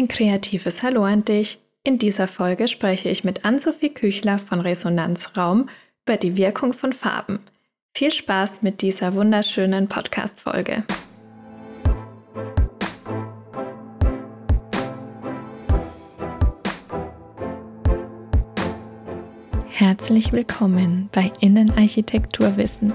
Ein kreatives Hallo an dich. In dieser Folge spreche ich mit Ann-Sophie Küchler von Resonanzraum über die Wirkung von Farben. Viel Spaß mit dieser wunderschönen Podcast-Folge. Herzlich willkommen bei Innenarchitekturwissen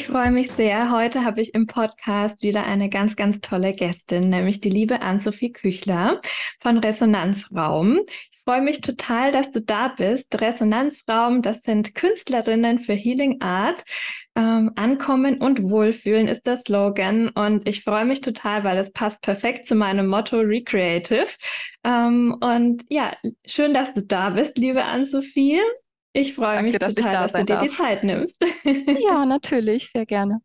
Ich freue mich sehr. Heute habe ich im Podcast wieder eine ganz, ganz tolle Gästin, nämlich die liebe Ann-Sophie Küchler von Resonanzraum. Ich freue mich total, dass du da bist. Resonanzraum, das sind Künstlerinnen für Healing Art. Ähm, Ankommen und Wohlfühlen ist der Slogan. Und ich freue mich total, weil es passt perfekt zu meinem Motto Recreative. Ähm, und ja, schön, dass du da bist, liebe Ann-Sophie. Ich freue Danke, mich dass total, da dass du dir darf. die Zeit nimmst. Ja, natürlich, sehr gerne.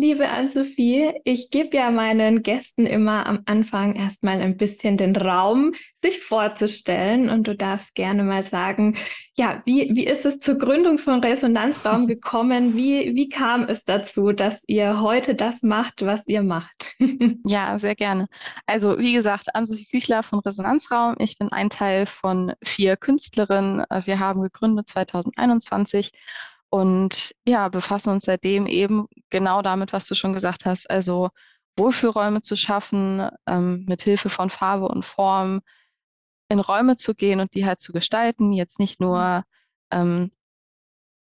Liebe Ann-Sophie, ich gebe ja meinen Gästen immer am Anfang erstmal ein bisschen den Raum, sich vorzustellen. Und du darfst gerne mal sagen, ja, wie, wie ist es zur Gründung von Resonanzraum gekommen? Wie, wie kam es dazu, dass ihr heute das macht, was ihr macht? ja, sehr gerne. Also, wie gesagt, Ann-Sophie Küchler von Resonanzraum. Ich bin ein Teil von vier Künstlerinnen. Wir haben gegründet 2021 und ja, befassen uns seitdem eben genau damit, was du schon gesagt hast, also Wohlfühlräume zu schaffen, ähm, mit Hilfe von Farbe und Form in Räume zu gehen und die halt zu gestalten, jetzt nicht nur ähm,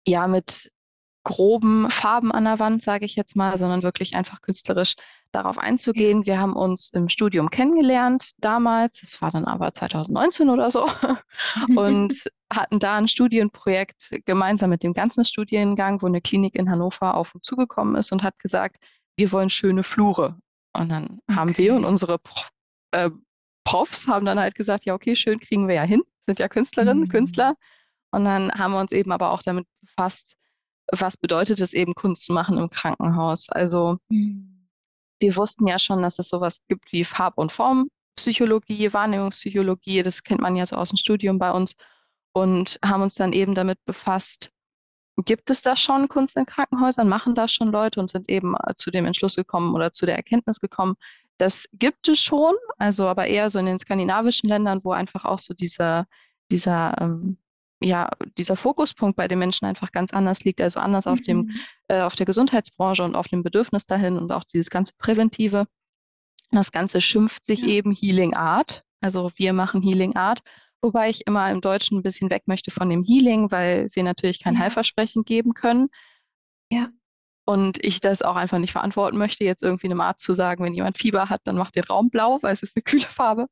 ja mit groben Farben an der Wand, sage ich jetzt mal, sondern wirklich einfach künstlerisch darauf einzugehen. Wir haben uns im Studium kennengelernt damals, das war dann aber 2019 oder so, und hatten da ein Studienprojekt gemeinsam mit dem ganzen Studiengang, wo eine Klinik in Hannover auf uns zugekommen ist und hat gesagt, wir wollen schöne Flure. Und dann okay. haben wir und unsere äh, Profs haben dann halt gesagt, ja, okay, schön kriegen wir ja hin, sind ja Künstlerinnen, mhm. Künstler. Und dann haben wir uns eben aber auch damit befasst, was bedeutet es eben, Kunst zu machen im Krankenhaus. Also mhm. wir wussten ja schon, dass es sowas gibt wie Farb- und Formpsychologie, Wahrnehmungspsychologie, das kennt man ja so aus dem Studium bei uns und haben uns dann eben damit befasst, gibt es da schon Kunst in Krankenhäusern, machen das schon Leute und sind eben äh, zu dem Entschluss gekommen oder zu der Erkenntnis gekommen, das gibt es schon, also aber eher so in den skandinavischen Ländern, wo einfach auch so dieser, dieser, ähm, ja, dieser Fokuspunkt bei den Menschen einfach ganz anders liegt, also anders mhm. auf dem, mhm. äh, auf der Gesundheitsbranche und auf dem Bedürfnis dahin und auch dieses ganze Präventive. Das Ganze schimpft sich ja. eben Healing Art. Also wir machen Healing Art Wobei ich immer im Deutschen ein bisschen weg möchte von dem Healing, weil wir natürlich kein ja. Heilversprechen geben können. Ja. Und ich das auch einfach nicht verantworten möchte, jetzt irgendwie einem Arzt zu sagen, wenn jemand Fieber hat, dann macht den Raum blau, weil es ist eine kühle Farbe.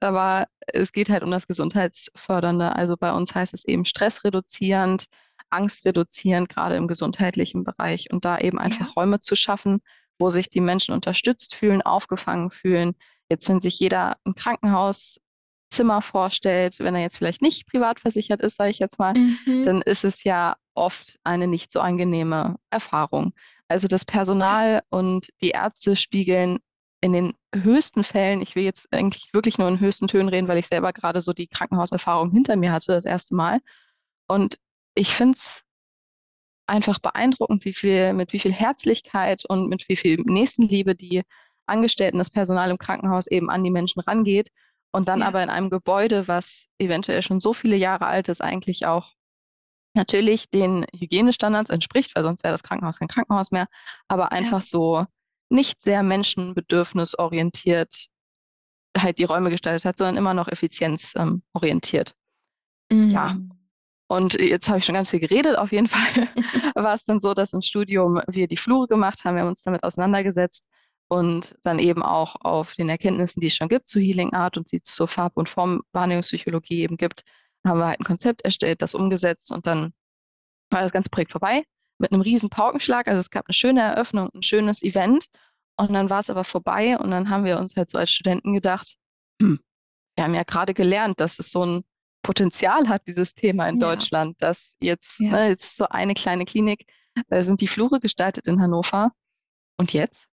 Aber es geht halt um das Gesundheitsfördernde. Also bei uns heißt es eben stressreduzierend, angstreduzierend, gerade im gesundheitlichen Bereich. Und da eben einfach ja. Räume zu schaffen, wo sich die Menschen unterstützt fühlen, aufgefangen fühlen. Jetzt, wenn sich jeder ein Krankenhaus Zimmer vorstellt, wenn er jetzt vielleicht nicht privat versichert ist, sage ich jetzt mal, mhm. dann ist es ja oft eine nicht so angenehme Erfahrung. Also das Personal und die Ärzte spiegeln in den höchsten Fällen, ich will jetzt eigentlich wirklich nur in höchsten Tönen reden, weil ich selber gerade so die Krankenhauserfahrung hinter mir hatte, das erste Mal. Und ich finde es einfach beeindruckend, wie viel, mit wie viel Herzlichkeit und mit wie viel Nächstenliebe die Angestellten, das Personal im Krankenhaus eben an die Menschen rangeht und dann ja. aber in einem Gebäude, was eventuell schon so viele Jahre alt ist, eigentlich auch natürlich den Hygienestandards entspricht, weil sonst wäre das Krankenhaus kein Krankenhaus mehr, aber einfach ja. so nicht sehr menschenbedürfnisorientiert halt die Räume gestaltet hat, sondern immer noch effizienzorientiert. Ähm, mhm. Ja. Und jetzt habe ich schon ganz viel geredet. Auf jeden Fall war es dann so, dass im Studium wir die Flure gemacht haben, wir haben uns damit auseinandergesetzt und dann eben auch auf den Erkenntnissen, die es schon gibt zu Healing Art und die es zur Farb- und Formwahrnehmungspsychologie eben gibt, haben wir halt ein Konzept erstellt, das umgesetzt und dann war das ganze Projekt vorbei mit einem riesen Paukenschlag. Also es gab eine schöne Eröffnung, ein schönes Event und dann war es aber vorbei und dann haben wir uns halt so als Studenten gedacht, hm, wir haben ja gerade gelernt, dass es so ein Potenzial hat, dieses Thema in Ja. Deutschland, dass jetzt, Ja. ne, jetzt so eine kleine Klinik, äh, sind die Flure gestaltet in Hannover. Und jetzt?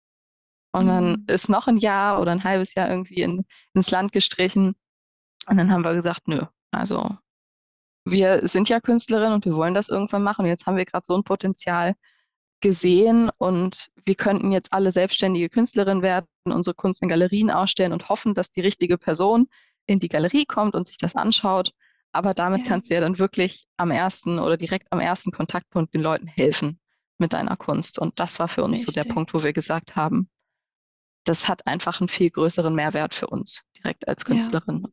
Und dann Mhm. ist noch ein Jahr oder ein halbes Jahr irgendwie in, ins Land gestrichen. Und dann haben wir gesagt, nö, also wir sind ja Künstlerinnen und wir wollen das irgendwann machen. Jetzt haben wir gerade so ein Potenzial gesehen und wir könnten jetzt alle selbstständige Künstlerinnen werden, unsere Kunst in Galerien ausstellen und hoffen, dass die richtige Person in die Galerie kommt und sich das anschaut. Aber damit Ja. kannst du ja dann wirklich am ersten oder direkt am ersten Kontaktpunkt den Leuten helfen mit deiner Kunst. Und das war für uns so der Richtig. Punkt, wo wir gesagt haben, das hat einfach einen viel größeren Mehrwert für uns direkt als Ja. Künstlerin.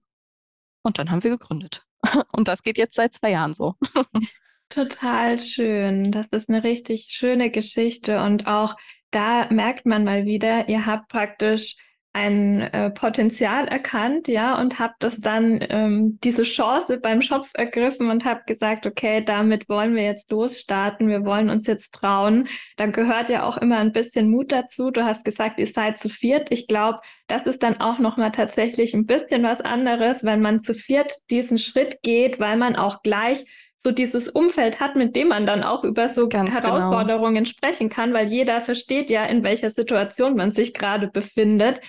Und dann haben wir gegründet. Und das geht jetzt seit zwei Jahren so. Total schön. Das ist eine richtig schöne Geschichte und auch da merkt man mal wieder, ihr habt praktisch ein äh, Potenzial erkannt, ja, und habt das dann ähm, diese Chance beim Schopf ergriffen und habt gesagt, okay, damit wollen wir jetzt losstarten, wir wollen uns jetzt trauen. Da gehört ja auch immer ein bisschen Mut dazu. Du hast gesagt, ihr seid zu viert. Ich glaube, das ist dann auch noch mal tatsächlich ein bisschen was anderes, wenn man zu viert diesen Schritt geht, weil man auch gleich so dieses Umfeld hat, mit dem man dann auch über so Ganz genau. Herausforderungen sprechen kann, weil jeder versteht ja, in welcher Situation man sich gerade befindet.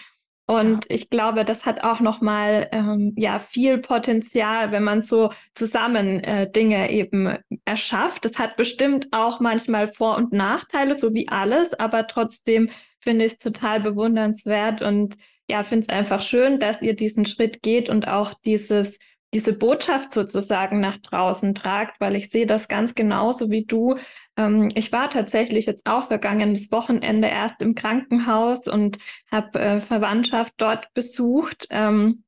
Und ich glaube, das hat auch nochmal ähm, ja viel Potenzial, wenn man so zusammen äh, Dinge eben erschafft. Das hat bestimmt auch manchmal Vor- und Nachteile, so wie alles, aber trotzdem finde ich es total bewundernswert und ja, finde es einfach schön, dass ihr diesen Schritt geht und auch dieses diese Botschaft sozusagen nach draußen tragt, weil ich sehe das ganz genauso wie du. Ähm, ich war tatsächlich jetzt auch vergangenes Wochenende erst im Krankenhaus und habe äh, Verwandtschaft dort besucht. Ähm,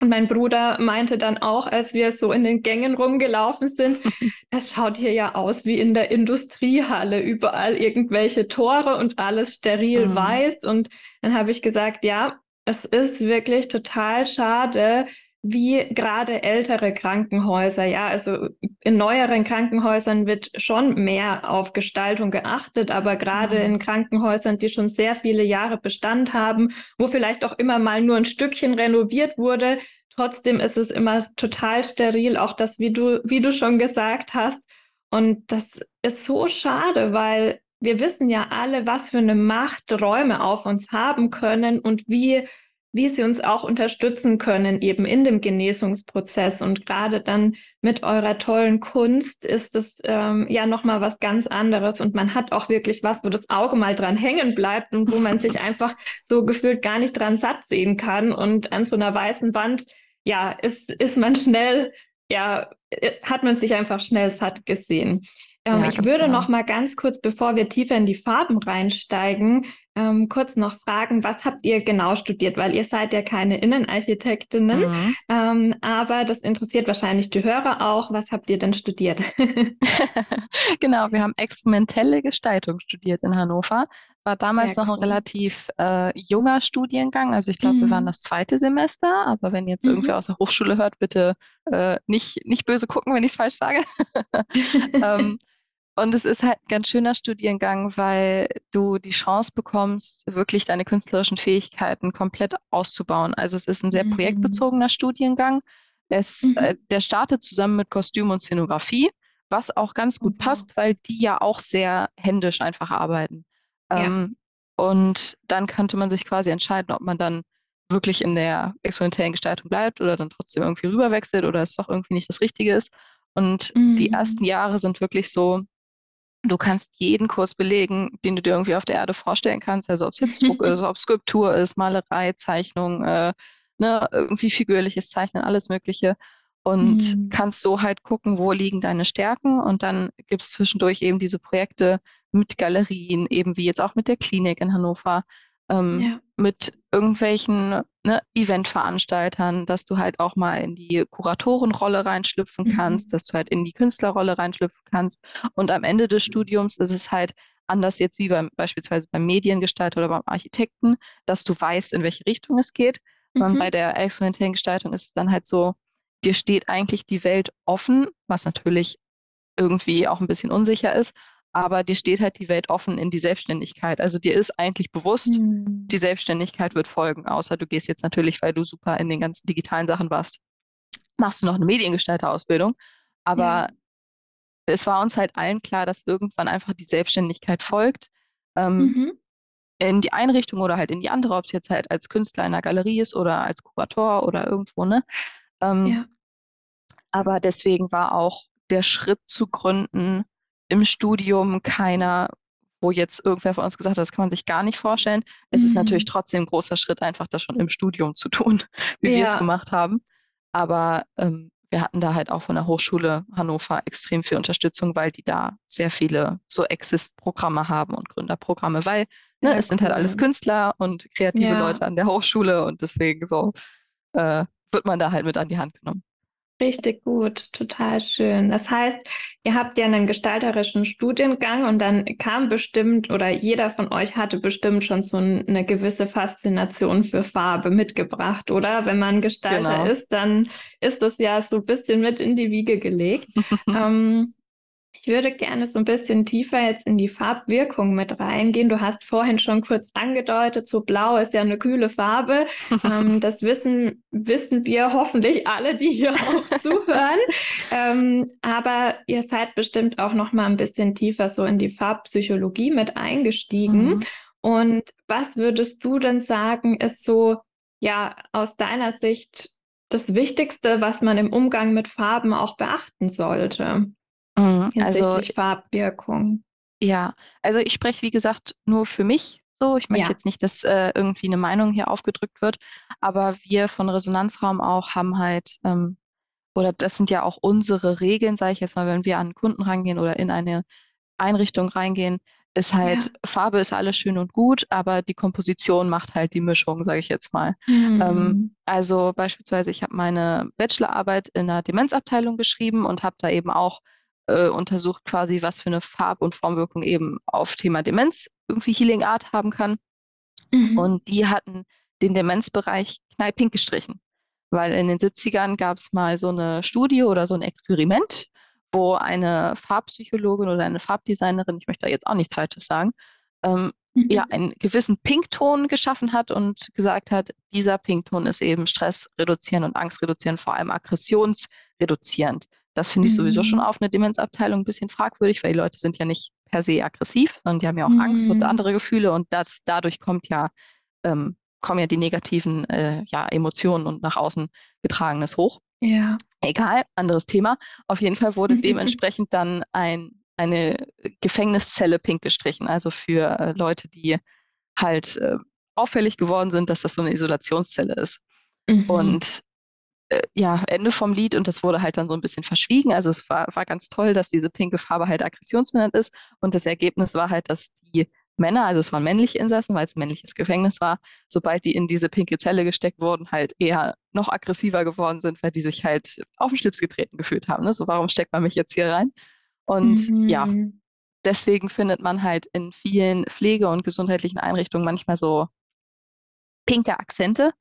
und mein Bruder meinte dann auch, als wir so in den Gängen rumgelaufen sind, das schaut hier ja aus wie in der Industriehalle, überall irgendwelche Tore und alles steril Mhm. weiß. Und dann habe ich gesagt, ja, es ist wirklich total schade, wie gerade ältere Krankenhäuser, ja, also in neueren Krankenhäusern wird schon mehr auf Gestaltung geachtet, aber gerade Mhm. in Krankenhäusern, die schon sehr viele Jahre Bestand haben, wo vielleicht auch immer mal nur ein Stückchen renoviert wurde, trotzdem ist es immer total steril, auch das, wie du, wie du schon gesagt hast. Und das ist so schade, weil wir wissen ja alle, was für eine Macht Räume auf uns haben können und wie wie sie uns auch unterstützen können, eben in dem Genesungsprozess. Und gerade dann mit eurer tollen Kunst ist es ähm, ja nochmal was ganz anderes. Und man hat auch wirklich was, wo das Auge mal dran hängen bleibt und wo man sich einfach so gefühlt gar nicht dran satt sehen kann. Und an so einer weißen Wand, ja, ist, ist man schnell, ja, äh, hat man sich einfach schnell satt gesehen. Ähm, Ja, ich würde genau. noch mal ganz kurz, bevor wir tiefer in die Farben reinsteigen, ähm, kurz noch fragen, was habt ihr genau studiert? Weil ihr seid ja keine Innenarchitektinnen, Mhm. ähm, aber das interessiert wahrscheinlich die Hörer auch. Was habt ihr denn studiert? Genau, wir haben experimentelle Gestaltung studiert in Hannover. War damals Sehr noch ein cool. relativ äh, junger Studiengang. Also ich glaube, wir waren Mhm. das zweite Semester. Aber wenn jetzt irgendwer Mhm. aus der Hochschule hört, bitte äh, nicht, nicht böse gucken, wenn ich es falsch sage. Ähm, und es ist halt ein ganz schöner Studiengang, weil du die Chance bekommst, wirklich deine künstlerischen Fähigkeiten komplett auszubauen. Also es ist ein sehr Mhm. projektbezogener Studiengang. Es, Mhm. äh, der startet zusammen mit Kostüm und Szenografie, was auch ganz gut Wow. passt, weil die ja auch sehr händisch einfach arbeiten. Ja. Ähm, und dann könnte man sich quasi entscheiden, ob man dann wirklich in der experimentellen Gestaltung bleibt oder dann trotzdem irgendwie rüberwechselt oder es doch irgendwie nicht das Richtige ist. Und die Mhm. ersten Jahre sind wirklich so, du kannst jeden Kurs belegen, den du dir irgendwie auf der Erde vorstellen kannst. Also ob es jetzt Druck ist, ob Skulptur ist, Malerei, Zeichnung, äh, ne, irgendwie figürliches Zeichnen, alles Mögliche. Und Mhm. kannst so halt gucken, wo liegen deine Stärken. Und dann gibt es zwischendurch eben diese Projekte mit Galerien, eben wie jetzt auch mit der Klinik in Hannover, ähm, Ja. mit irgendwelchen ne, Eventveranstaltern, dass du halt auch mal in die Kuratorenrolle reinschlüpfen Mhm. kannst, dass du halt in die Künstlerrolle reinschlüpfen kannst. Und am Ende des Studiums ist es halt anders jetzt wie beim, beispielsweise beim Mediengestalter oder beim Architekten, dass du weißt, in welche Richtung es geht, sondern Mhm. bei der experimentellen Gestaltung ist es dann halt so, dir steht eigentlich die Welt offen, was natürlich irgendwie auch ein bisschen unsicher ist, aber dir steht halt die Welt offen in die Selbstständigkeit. Also dir ist eigentlich bewusst, Mhm. die Selbstständigkeit wird folgen, außer du gehst jetzt natürlich, weil du super in den ganzen digitalen Sachen warst, machst du noch eine Mediengestalter-Ausbildung. Aber ja. es war uns halt allen klar, dass irgendwann einfach die Selbstständigkeit folgt. Ähm, mhm. In die Einrichtung oder halt in die andere, ob es jetzt halt als Künstler in der Galerie ist oder als Kurator oder irgendwo, ne? Ähm, ja. Aber deswegen war auch der Schritt zu gründen im Studium keiner, wo jetzt irgendwer von uns gesagt hat, das kann man sich gar nicht vorstellen. Es mhm. ist natürlich trotzdem ein großer Schritt, einfach das schon im Studium zu tun, wie ja. wir es gemacht haben. Aber ähm, wir hatten da halt auch von der Hochschule Hannover extrem viel Unterstützung, weil die da sehr viele so Exist-Programme haben und Gründerprogramme, weil ne, ja, es cool. sind halt alles Künstler und kreative ja. Leute an der Hochschule und deswegen so äh, wird man da halt mit an die Hand genommen. Richtig gut, total schön. Das heißt, ihr habt ja einen gestalterischen Studiengang und dann kam bestimmt oder jeder von euch hatte bestimmt schon so eine gewisse Faszination für Farbe mitgebracht, oder? Wenn man Gestalter genau. ist, dann ist das ja so ein bisschen mit in die Wiege gelegt. ähm, ich würde gerne so ein bisschen tiefer jetzt in die Farbwirkung mit reingehen. Du hast vorhin schon kurz angedeutet, so blau ist ja eine kühle Farbe. ähm, das wissen, wissen wir hoffentlich alle, die hier auch zuhören. Ähm, aber ihr seid bestimmt auch noch mal ein bisschen tiefer so in die Farbpsychologie mit eingestiegen. Mhm. Und was würdest du denn sagen, ist so, ja, aus deiner Sicht das Wichtigste, was man im Umgang mit Farben auch beachten sollte? Mhm, also Farbwirkung. Ja, also ich spreche, wie gesagt, nur für mich so. Ich möchte ja. jetzt nicht, dass äh, irgendwie eine Meinung hier aufgedrückt wird, aber wir von Resonanzraum auch haben halt, ähm, oder das sind ja auch unsere Regeln, sage ich jetzt mal, wenn wir an Kunden rangehen oder in eine Einrichtung reingehen, ist halt, ja. Farbe ist alles schön und gut, aber die Komposition macht halt die Mischung, sage ich jetzt mal. Mhm. Ähm, also beispielsweise, ich habe meine Bachelorarbeit in der Demenzabteilung geschrieben und habe da eben auch äh, untersucht quasi, was für eine Farb- und Formwirkung eben auf Thema Demenz irgendwie Healing Art haben kann. Mhm. Und die hatten den Demenzbereich knallpink gestrichen. Weil in den 70ern gab es mal so eine Studie oder so ein Experiment, wo eine Farbpsychologin oder eine Farbdesignerin, ich möchte da jetzt auch nichts Falsches sagen, ähm, mhm. ja, einen gewissen Pinkton geschaffen hat und gesagt hat, dieser Pinkton ist eben stressreduzierend und angstreduzierend, vor allem aggressionsreduzierend. Das finde ich sowieso schon mhm. auf eine Demenzabteilung ein bisschen fragwürdig, weil die Leute sind ja nicht per se aggressiv, sondern die haben ja auch mhm. Angst und mhm. andere Gefühle und das dadurch kommt ja, ähm, kommen ja die negativen äh, ja, Emotionen und nach außen getragenes hoch. Ja. Egal, anderes Thema. Auf jeden Fall wurde dementsprechend dann ein, eine Gefängniszelle pink gestrichen, also für äh, Leute, die halt äh, auffällig geworden sind, dass das so eine Isolationszelle ist. Mhm. Und ja, Ende vom Lied und das wurde halt dann so ein bisschen verschwiegen. Also es war, war ganz toll, dass diese pinke Farbe halt aggressionsmindernd ist und das Ergebnis war halt, dass die Männer, also es waren männliche Insassen, weil es ein männliches Gefängnis war, sobald die in diese pinke Zelle gesteckt wurden, halt eher noch aggressiver geworden sind, weil die sich halt auf den Schlips getreten gefühlt haben. Ne? So, warum steckt man mich jetzt hier rein? Und mhm. ja, deswegen findet man halt in vielen Pflege- und gesundheitlichen Einrichtungen manchmal so pinke Akzente,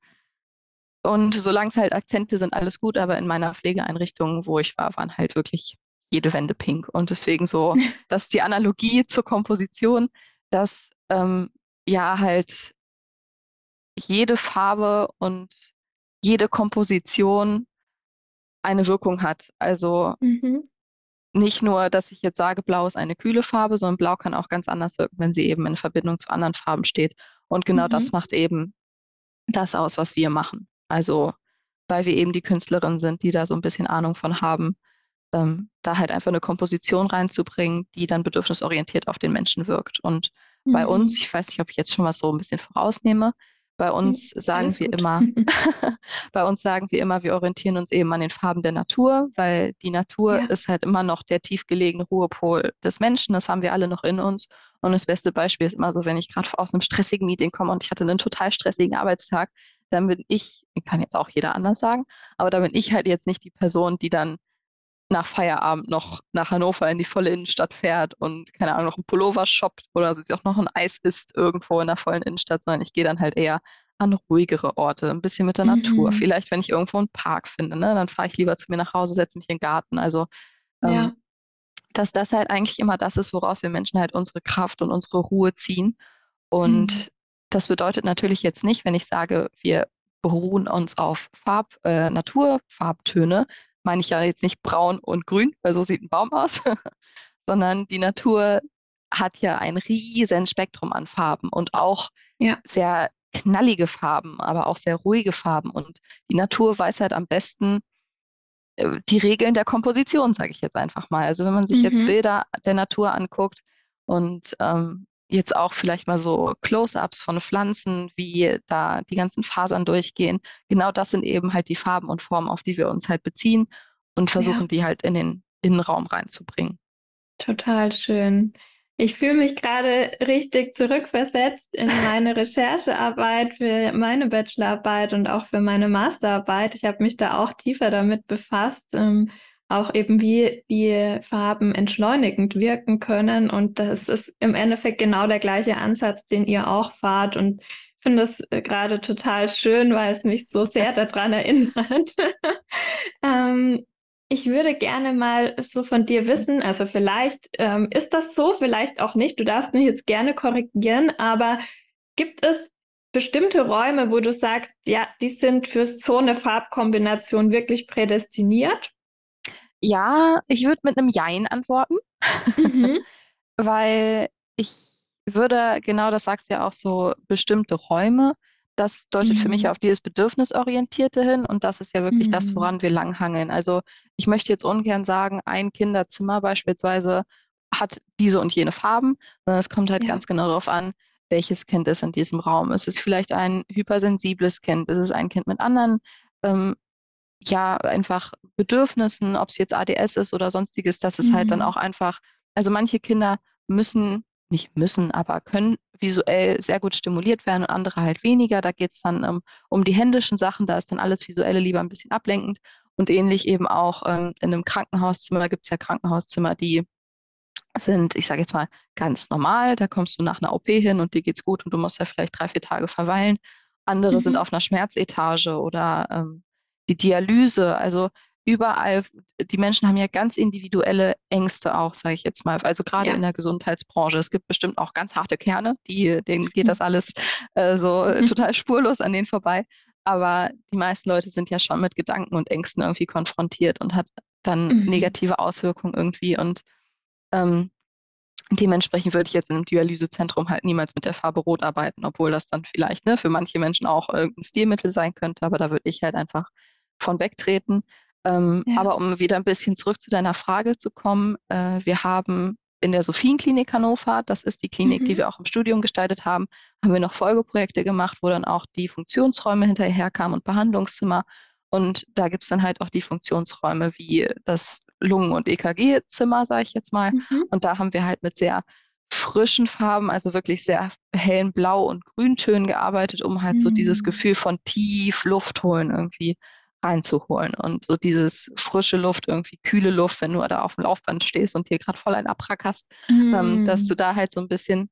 und solange es halt Akzente sind, alles gut, aber in meiner Pflegeeinrichtung, wo ich war, waren halt wirklich jede Wände pink. Und deswegen so, dass die Analogie zur Komposition, dass ähm, ja halt jede Farbe und jede Komposition eine Wirkung hat. Also mhm. nicht nur, dass ich jetzt sage, Blau ist eine kühle Farbe, sondern Blau kann auch ganz anders wirken, wenn sie eben in Verbindung zu anderen Farben steht. Und genau mhm. das macht eben das aus, was wir machen. Also, weil wir eben die Künstlerinnen sind, die da so ein bisschen Ahnung von haben, ähm, da halt einfach eine Komposition reinzubringen, die dann bedürfnisorientiert auf den Menschen wirkt. Und mhm. bei uns, ich weiß nicht, ob ich jetzt schon was so ein bisschen vorausnehme, bei uns sagen Alles wir gut. immer, bei uns sagen wir immer, wir orientieren uns eben an den Farben der Natur, weil die Natur ja. ist halt immer noch der tiefgelegene Ruhepol des Menschen. Das haben wir alle noch in uns. Und das beste Beispiel ist immer so, wenn ich gerade aus einem stressigen Meeting komme und ich hatte einen total stressigen Arbeitstag, dann bin ich, kann jetzt auch jeder anders sagen, aber da bin ich halt jetzt nicht die Person, die dann nach Feierabend noch nach Hannover in die volle Innenstadt fährt und keine Ahnung, noch ein Pullover shoppt oder sich auch noch ein Eis isst irgendwo in der vollen Innenstadt, sondern ich gehe dann halt eher an ruhigere Orte, ein bisschen mit der mhm. Natur. Vielleicht, wenn ich irgendwo einen Park finde, ne, dann fahre ich lieber zu mir nach Hause, setze mich in den Garten. Also, ähm, ja. dass das halt eigentlich immer das ist, woraus wir Menschen halt unsere Kraft und unsere Ruhe ziehen. Und mhm. Das bedeutet natürlich jetzt nicht, wenn ich sage, wir beruhen uns auf Farb, äh, Naturfarbtöne. Meine ich ja jetzt nicht braun und grün, weil so sieht ein Baum aus, sondern die Natur hat ja ein riesen Spektrum an Farben und auch ja. sehr knallige Farben, aber auch sehr ruhige Farben. Und die Natur weiß halt am besten äh, die Regeln der Komposition, sage ich jetzt einfach mal. Also wenn man sich mhm. jetzt Bilder der Natur anguckt und ähm, jetzt auch vielleicht mal so Close-ups von Pflanzen, wie da die ganzen Fasern durchgehen. Genau das sind eben halt die Farben und Formen, auf die wir uns halt beziehen und versuchen, ja. die halt in den Innenraum reinzubringen. Total schön. Ich fühle mich gerade richtig zurückversetzt in meine Recherchearbeit für meine Bachelorarbeit und auch für meine Masterarbeit. Ich habe mich da auch tiefer damit befasst, ähm, auch eben wie die Farben entschleunigend wirken können. Und das ist im Endeffekt genau der gleiche Ansatz, den ihr auch fahrt. Und ich finde das äh, gerade total schön, weil es mich so sehr daran erinnert. ähm, ich würde gerne mal so von dir wissen, also vielleicht ähm, ist das so, vielleicht auch nicht. Du darfst mich jetzt gerne korrigieren, aber gibt es bestimmte Räume, wo du sagst, ja, die sind für so eine Farbkombination wirklich prädestiniert? Ja, ich würde mit einem Jein antworten, mhm. weil ich würde, genau das sagst du ja auch so, bestimmte Räume das deutet mhm. für mich mhm. auf dieses Bedürfnisorientierte hin und das ist ja wirklich mhm. das, woran wir langhangeln. Also ich möchte jetzt ungern sagen, ein Kinderzimmer beispielsweise hat diese und jene Farben, sondern es kommt halt ja. ganz genau darauf an, welches Kind ist in diesem Raum. Ist es vielleicht ein hypersensibles Kind? Ist es ein Kind mit anderen, ähm, ja, einfach Bedürfnissen, ob es jetzt ADS ist oder sonstiges, das ist mhm. halt dann mhm. auch einfach, also manche Kinder müssen nicht müssen, aber können visuell sehr gut stimuliert werden und andere halt weniger. Da geht es dann ähm, um die händischen Sachen, da ist dann alles Visuelle lieber ein bisschen ablenkend. Und ähnlich eben auch ähm, in einem Krankenhauszimmer gibt es ja Krankenhauszimmer, die sind, ich sage jetzt mal, ganz normal. Da kommst du nach einer OP hin und dir geht's gut und du musst ja vielleicht drei, vier Tage verweilen. Andere mhm. sind auf einer Schmerzetage oder ähm, die Dialyse. Also überall, die Menschen haben ja ganz individuelle Ängste auch, sage ich jetzt mal. Also gerade ja. in der Gesundheitsbranche. Es gibt bestimmt auch ganz harte Kerne, die, denen geht das alles äh, so mhm. total spurlos an denen vorbei. Aber die meisten Leute sind ja schon mit Gedanken und Ängsten irgendwie konfrontiert und hat dann mhm. negative Auswirkungen irgendwie. Und ähm, dementsprechend würde ich jetzt in einem Dialysezentrum halt niemals mit der Farbe Rot arbeiten, obwohl das dann vielleicht ne, für manche Menschen auch irgendein Stilmittel sein könnte. Aber da würde ich halt einfach von wegtreten. Ähm, ja. Aber um wieder ein bisschen zurück zu deiner Frage zu kommen, äh, wir haben in der Sophienklinik Hannover, das ist die Klinik, mhm. die wir auch im Studium gestaltet haben, haben wir noch Folgeprojekte gemacht, wo dann auch die Funktionsräume hinterher kamen und Behandlungszimmer. Und da gibt es dann halt auch die Funktionsräume wie das Lungen- und EKG-Zimmer, sage ich jetzt mal. Mhm. Und da haben wir halt mit sehr frischen Farben, also wirklich sehr hellen Blau- und Grüntönen gearbeitet, um halt mhm. so dieses mhm. Gefühl von tief Luft holen irgendwie reinzuholen. Und so dieses frische Luft, irgendwie kühle Luft, wenn du da auf dem Laufband stehst und dir gerade voll ein Abrack hast, mm. ähm, dass du mm. da halt so ein bisschen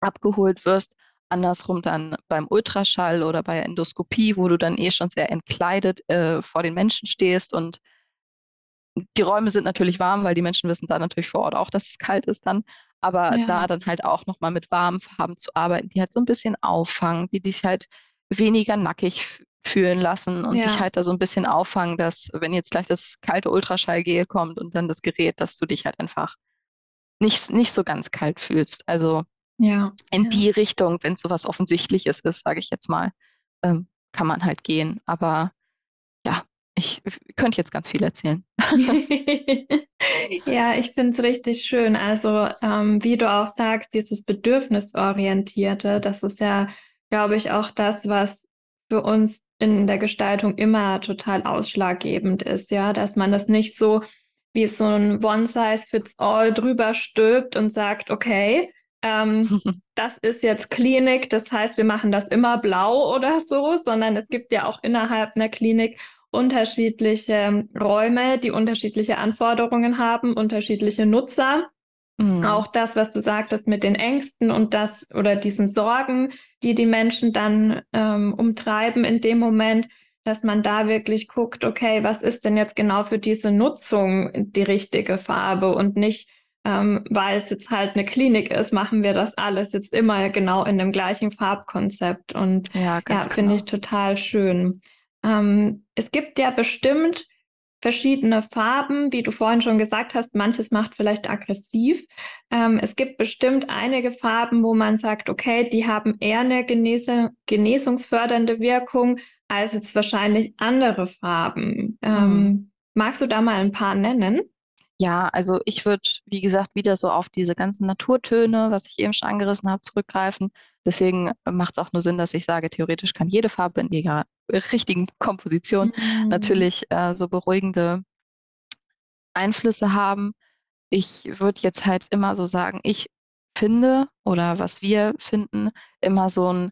abgeholt wirst. Andersrum dann beim Ultraschall oder bei Endoskopie, wo du dann eh schon sehr entkleidet äh, vor den Menschen stehst und die Räume sind natürlich warm, weil die Menschen wissen da natürlich vor Ort auch, dass es kalt ist dann. Aber ja. da dann halt auch nochmal mit warmen Farben zu arbeiten, die halt so ein bisschen auffangen, die dich halt weniger nackig fühlen lassen und ja. dich halt da so ein bisschen auffangen, dass wenn jetzt gleich das kalte Ultraschallgel kommt und dann das Gerät, dass du dich halt einfach nicht, nicht so ganz kalt fühlst. Also ja. in ja. die Richtung, wenn es so was Offensichtliches ist, sage ich jetzt mal, ähm, kann man halt gehen. Aber ja, ich, ich könnte jetzt ganz viel erzählen. ja, ich finde es richtig schön. Also, ähm, wie du auch sagst, dieses Bedürfnisorientierte, das ist ja, glaube ich, auch das, was für uns in der Gestaltung immer total ausschlaggebend ist, ja, dass man das nicht so wie so ein One-Size-Fits-All drüber stülpt und sagt, okay, ähm, das ist jetzt Klinik, das heißt, wir machen das immer blau oder so, sondern es gibt ja auch innerhalb einer Klinik unterschiedliche Räume, die unterschiedliche Anforderungen haben, unterschiedliche Nutzer. Mhm. Auch das, was du sagtest mit den Ängsten und das oder diesen Sorgen, die die Menschen dann ähm, umtreiben in dem Moment, dass man da wirklich guckt, okay, was ist denn jetzt genau für diese Nutzung die richtige Farbe und nicht ähm, weil es jetzt halt eine Klinik ist, machen wir das alles jetzt immer genau in dem gleichen Farbkonzept. Und ja, ja finde genau. ich total schön. Ähm, es gibt ja bestimmt verschiedene Farben, wie du vorhin schon gesagt hast, manches macht vielleicht aggressiv. Ähm, es gibt bestimmt einige Farben, wo man sagt, okay, die haben eher eine Genese genesungsfördernde Wirkung als jetzt wahrscheinlich andere Farben. Mhm. magst du da mal ein paar nennen? Ja, also ich würde, wie gesagt, wieder so auf diese ganzen Naturtöne, was ich eben schon angerissen habe, zurückgreifen. Deswegen macht es auch nur Sinn, dass ich sage, theoretisch kann jede Farbe in ihrer richtigen Komposition mhm. natürlich äh, so beruhigende Einflüsse haben. Ich würde jetzt halt immer so sagen, ich finde oder was wir finden, immer so ein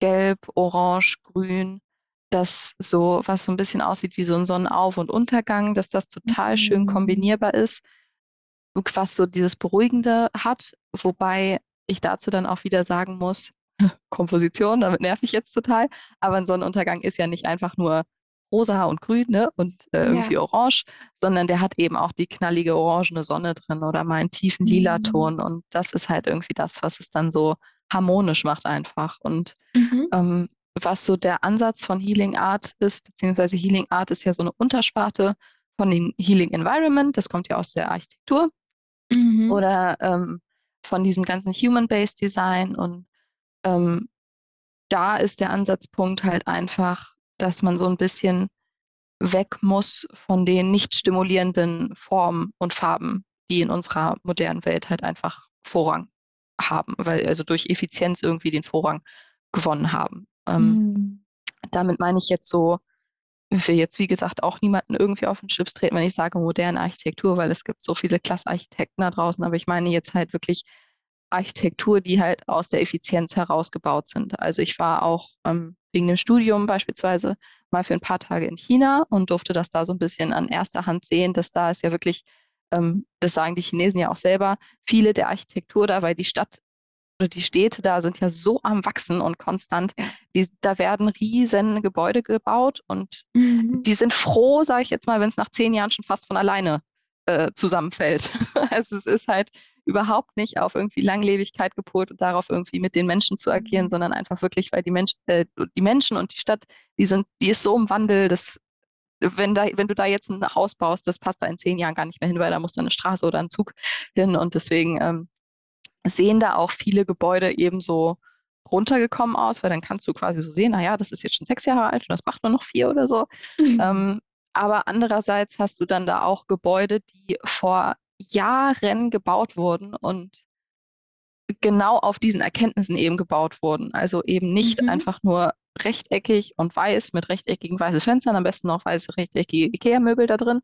Gelb, Orange, Grün, das so, was so ein bisschen aussieht wie so ein Sonnenauf- und Untergang, dass das total mhm. schön kombinierbar ist, was so dieses Beruhigende hat, wobei ich dazu dann auch wieder sagen muss, Komposition, damit nerv ich jetzt total, aber ein Sonnenuntergang ist ja nicht einfach nur rosa und grün ne, und äh, irgendwie ja. orange, sondern der hat eben auch die knallige orangene Sonne drin oder mal einen tiefen lila mhm. Ton und das ist halt irgendwie das, was es dann so harmonisch macht einfach und mhm. ähm, was so der Ansatz von Healing Art ist, beziehungsweise Healing Art ist ja so eine Untersparte von dem Healing Environment, das kommt ja aus der Architektur mhm. oder ähm, von diesem ganzen Human-Based Design und ähm, da ist der Ansatzpunkt halt einfach, dass man so ein bisschen weg muss von den nicht stimulierenden Formen und Farben, die in unserer modernen Welt halt einfach Vorrang haben, weil also durch Effizienz irgendwie den Vorrang gewonnen haben. Ähm, mhm. Damit meine ich jetzt so, ich will jetzt wie gesagt auch niemanden irgendwie auf den Schlips treten, wenn ich sage moderne Architektur, weil es gibt so viele Klassarchitekten da draußen, aber ich meine jetzt halt wirklich Architektur, die halt aus der Effizienz herausgebaut sind. Also ich war auch ähm, wegen dem Studium beispielsweise mal für ein paar Tage in China und durfte das da so ein bisschen an erster Hand sehen, dass da ist ja wirklich, ähm, das sagen die Chinesen ja auch selber, viele der Architektur da, weil die Stadt die Städte da sind ja so am Wachsen und konstant. Die, da werden riesen Gebäude gebaut und mhm. die sind froh, sage ich jetzt mal, wenn es nach zehn Jahren schon fast von alleine äh, zusammenfällt. also es ist halt überhaupt nicht auf irgendwie Langlebigkeit gepolt und darauf irgendwie mit den Menschen zu agieren, mhm. sondern einfach wirklich, weil die, Mensch, äh, die Menschen und die Stadt, die sind, die ist so im Wandel, dass wenn, da, wenn du da jetzt ein Haus baust, das passt da in zehn Jahren gar nicht mehr hin, weil da muss da eine Straße oder ein Zug hin. Und deswegen ähm, sehen da auch viele Gebäude eben so runtergekommen aus, weil dann kannst du quasi so sehen, naja, das ist jetzt schon sechs Jahre alt und das macht nur noch vier oder so. Mhm. Ähm, aber andererseits hast du dann da auch Gebäude, die vor Jahren gebaut wurden und genau auf diesen Erkenntnissen eben gebaut wurden. Also eben nicht mhm. einfach nur rechteckig und weiß mit rechteckigen weißen Fenstern, am besten noch weiße rechteckige Ikea-Möbel da drin,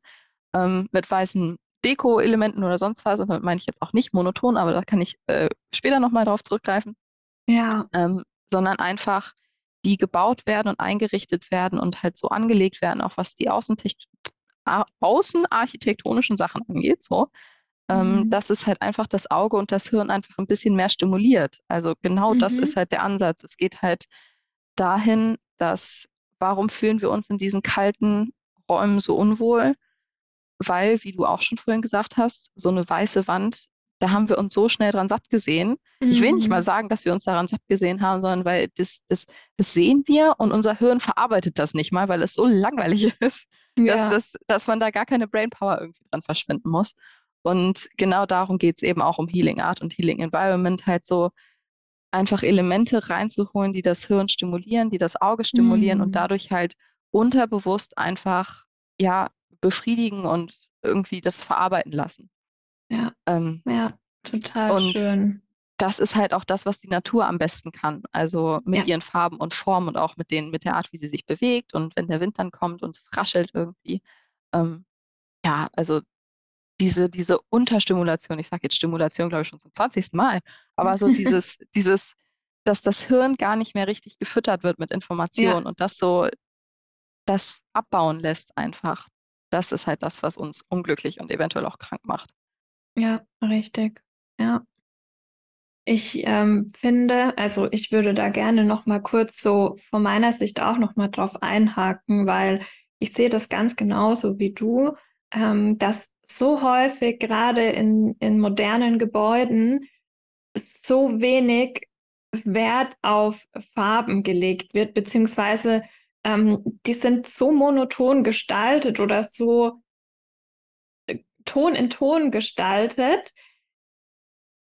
ähm, mit weißen Deko-Elementen oder sonst was. Und damit meine ich jetzt auch nicht monoton, aber da kann ich äh, später nochmal drauf zurückgreifen. Ja. Ähm, sondern einfach, die gebaut werden und eingerichtet werden und halt so angelegt werden, auch was die außenarchitektonischen Sachen angeht. So. Ähm, mhm. dass es halt einfach das Auge und das Hirn einfach ein bisschen mehr stimuliert. Also genau mhm. das ist halt der Ansatz. Es geht halt dahin, dass warum fühlen wir uns in diesen kalten Räumen so unwohl? Weil, wie du auch schon vorhin gesagt hast, so eine weiße Wand, da haben wir uns so schnell dran satt gesehen. Mhm. Ich will nicht mal mhm. sagen, dass wir uns daran satt gesehen haben, sondern weil das, das, das sehen wir und unser Hirn verarbeitet das nicht mal, weil es so langweilig ist, ja. dass, das, dass man da gar keine Brainpower irgendwie dran verschwenden muss. Und genau darum geht es eben auch um Healing Art und Healing Environment, halt so einfach Elemente reinzuholen, die das Hirn stimulieren, die das Auge stimulieren mhm. und dadurch halt unterbewusst einfach ja befriedigen und irgendwie das verarbeiten lassen. Ja, ähm, ja total schön. Das ist halt auch das, was die Natur am besten kann. Also mit ja. ihren Farben und Formen und auch mit, den, mit der Art, wie sie sich bewegt und wenn der Wind dann kommt und es raschelt irgendwie. Ähm, ja, also diese, diese Unterstimulation, ich sage jetzt Stimulation, glaube ich, schon zum 20. Mal, aber so dieses, dieses, dass das Hirn gar nicht mehr richtig gefüttert wird mit Informationen ja. und das so das abbauen lässt einfach das ist halt das, was uns unglücklich und eventuell auch krank macht. Ja, richtig. Ja. Ich ähm, finde, also ich würde da gerne noch mal kurz so von meiner Sicht auch noch mal drauf einhaken, weil ich sehe das ganz genauso wie du, ähm, dass so häufig, gerade in, in modernen Gebäuden, so wenig Wert auf Farben gelegt wird, beziehungsweise ähm, die sind so monoton gestaltet oder so äh, Ton in Ton gestaltet.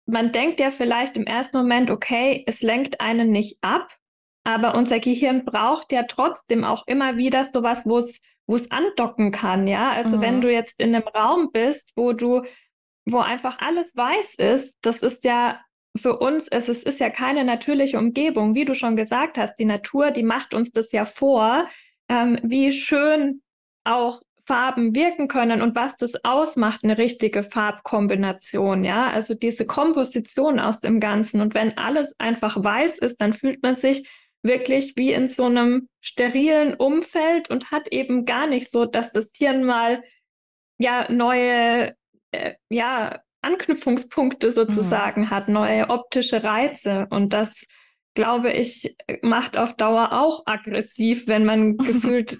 Man denkt ja vielleicht im ersten Moment, okay, es lenkt einen nicht ab, aber unser Gehirn braucht ja trotzdem auch immer wieder sowas, wo es wo es andocken kann, ja. Also mhm. wenn du jetzt in einem Raum bist, wo du, wo einfach alles weiß ist, das ist ja für uns, es, es ist ja keine natürliche Umgebung, wie du schon gesagt hast. Die Natur, die macht uns das ja vor, ähm, wie schön auch Farben wirken können und was das ausmacht, eine richtige Farbkombination, ja. Also diese Komposition aus dem Ganzen. Und wenn alles einfach weiß ist, dann fühlt man sich wirklich wie in so einem sterilen Umfeld und hat eben gar nicht so, dass das Tier mal ja neue äh, ja Anknüpfungspunkte sozusagen mhm. hat, neue optische Reize und das glaube ich macht auf Dauer auch aggressiv, wenn man gefühlt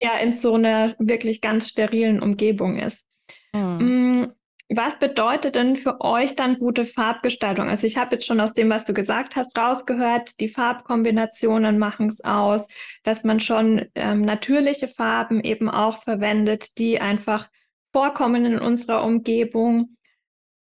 ja in so einer wirklich ganz sterilen Umgebung ist. Mhm. Mm, was bedeutet denn für euch dann gute Farbgestaltung? Also ich habe jetzt schon aus dem, was du gesagt hast, rausgehört, die Farbkombinationen machen es aus, dass man schon ähm, natürliche Farben eben auch verwendet, die einfach vorkommen in unserer Umgebung.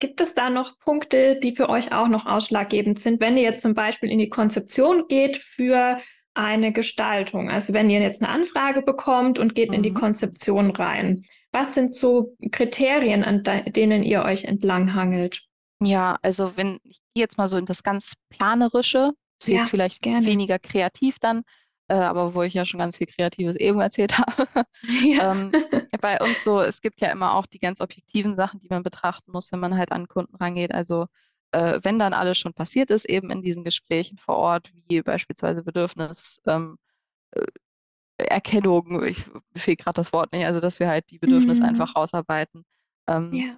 Gibt es da noch Punkte, die für euch auch noch ausschlaggebend sind, wenn ihr jetzt zum Beispiel in die Konzeption geht für eine Gestaltung? Also wenn ihr jetzt eine Anfrage bekommt und geht mhm. in die mhm. Konzeption rein. Was sind so Kriterien, an denen ihr euch entlanghangelt? Ja, also wenn ich jetzt mal so in das ganz Planerische, ist ja, jetzt vielleicht gerne. weniger kreativ dann, äh, aber wo ich ja schon ganz viel Kreatives eben erzählt habe. Ja. ähm, bei uns so, es gibt ja immer auch die ganz objektiven Sachen, die man betrachten muss, wenn man halt an Kunden rangeht. Also äh, wenn dann alles schon passiert ist, eben in diesen Gesprächen vor Ort, wie beispielsweise Bedürfnis, ähm, äh, Erkennung, ich fehlt gerade das Wort nicht, also dass wir halt die Bedürfnisse mhm. einfach rausarbeiten. Ähm, ja.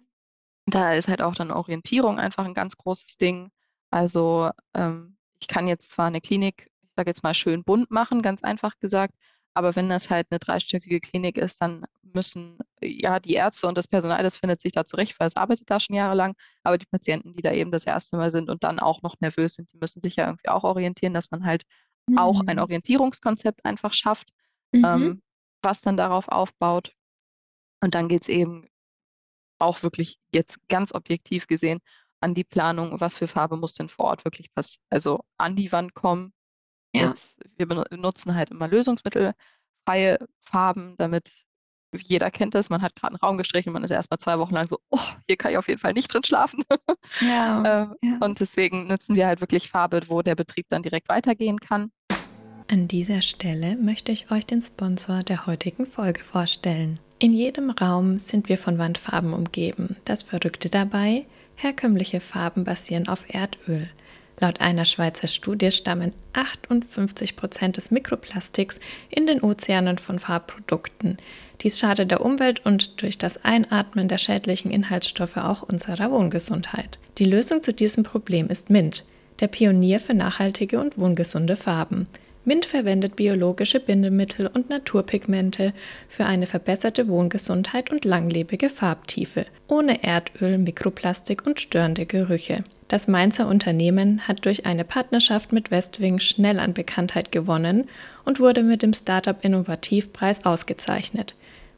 Da ist halt auch dann Orientierung einfach ein ganz großes Ding. Also ähm, ich kann jetzt zwar eine Klinik, sage jetzt mal schön bunt machen, ganz einfach gesagt, aber wenn das halt eine dreistöckige Klinik ist, dann müssen ja die Ärzte und das Personal, das findet sich da zurecht, weil es arbeitet da schon jahrelang. Aber die Patienten, die da eben das erste Mal sind und dann auch noch nervös sind, die müssen sich ja irgendwie auch orientieren, dass man halt mhm. auch ein mhm. Orientierungskonzept einfach schafft mhm. ähm, was dann darauf aufbaut. Und dann geht es eben auch wirklich jetzt ganz objektiv gesehen an die Planung, was für Farbe muss denn vor Ort wirklich passen, also an die Wand kommen. Ja. Jetzt, wir benutzen halt immer lösungsmittelfreie Farben, damit jeder kennt das, man hat gerade einen Raum gestrichen, man ist erstmal zwei Wochen lang so, oh, hier kann ich auf jeden Fall nicht drin schlafen. Ja, ähm, ja. Und deswegen nutzen wir halt wirklich Farbe, wo der Betrieb dann direkt weitergehen kann. An dieser Stelle möchte ich euch den Sponsor der heutigen Folge vorstellen. In jedem Raum sind wir von Wandfarben umgeben. Das Verrückte dabei, herkömmliche Farben basieren auf Erdöl. Laut einer Schweizer Studie stammen 58 Prozent des Mikroplastiks in den Ozeanen von Farbprodukten. Dies schadet der Umwelt und durch das Einatmen der schädlichen Inhaltsstoffe auch unserer Wohngesundheit. Die Lösung zu diesem Problem ist Mint, der Pionier für nachhaltige und wohngesunde Farben. Mint verwendet biologische Bindemittel und Naturpigmente für eine verbesserte Wohngesundheit und langlebige Farbtiefe, ohne Erdöl, Mikroplastik und störende Gerüche. Das Mainzer Unternehmen hat durch eine Partnerschaft mit Westwing schnell an Bekanntheit gewonnen und wurde mit dem Startup Innovativpreis ausgezeichnet.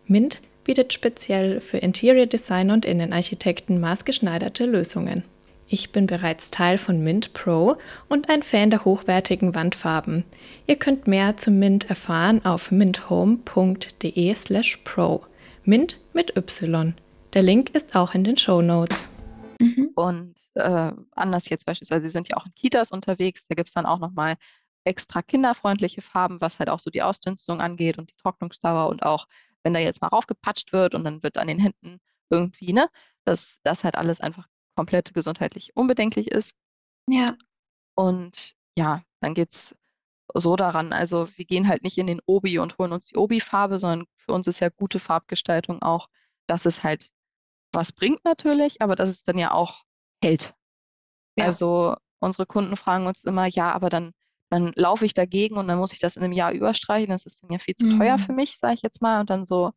Mint bietet speziell für Interior Designer und Innenarchitekten maßgeschneiderte Lösungen. Ich bin bereits Teil von Mint Pro und ein Fan der hochwertigen Wandfarben. Ihr könnt mehr zu Mint erfahren auf minthome.de/pro. Mint mit Y. Der Link ist auch in den Show Notes. Mhm. Und äh, anders jetzt beispielsweise, Sie sind ja auch in Kitas unterwegs, da gibt es dann auch nochmal extra kinderfreundliche Farben, was halt auch so die Ausdünstung angeht und die Trocknungsdauer und auch, wenn da jetzt mal raufgepatscht wird und dann wird an den Händen irgendwie, ne, dass das halt alles einfach komplett gesundheitlich unbedenklich ist. Ja. Und ja, dann geht es so daran. Also wir gehen halt nicht in den Obi und holen uns die Obi-Farbe, sondern für uns ist ja gute Farbgestaltung auch, dass es halt was bringt natürlich, aber dass es dann ja auch hält. Ja. Also unsere Kunden fragen uns immer, ja, aber dann, dann laufe ich dagegen und dann muss ich das in einem Jahr überstreichen. Das ist dann ja viel zu mhm. teuer für mich, sage ich jetzt mal. Und dann so,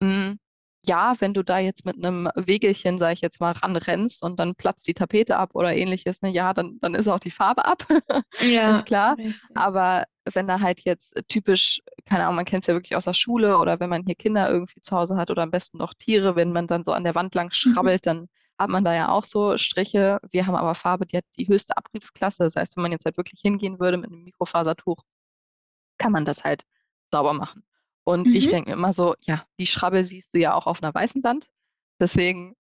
mh, hm, ja, wenn du da jetzt mit einem Wegelchen, sage ich jetzt mal, ranrennst und dann platzt die Tapete ab oder ähnliches, ne, ja, dann, dann ist auch die Farbe ab, Ja, ist klar. richtig. Aber wenn da halt jetzt typisch, keine Ahnung, man kennt es ja wirklich aus der Schule oder wenn man hier Kinder irgendwie zu Hause hat oder am besten noch Tiere, wenn man dann so an der Wand lang Mhm. schrabbelt, dann hat man da ja auch so Striche. Wir haben aber Farbe, die hat die höchste Abriebsklasse. Das heißt, wenn man jetzt halt wirklich hingehen würde mit einem Mikrofasertuch, kann man das halt sauber machen. Und ich Mhm. denke mir immer so, ja, die Schrabbel siehst du ja auch auf einer weißen Wand. Deswegen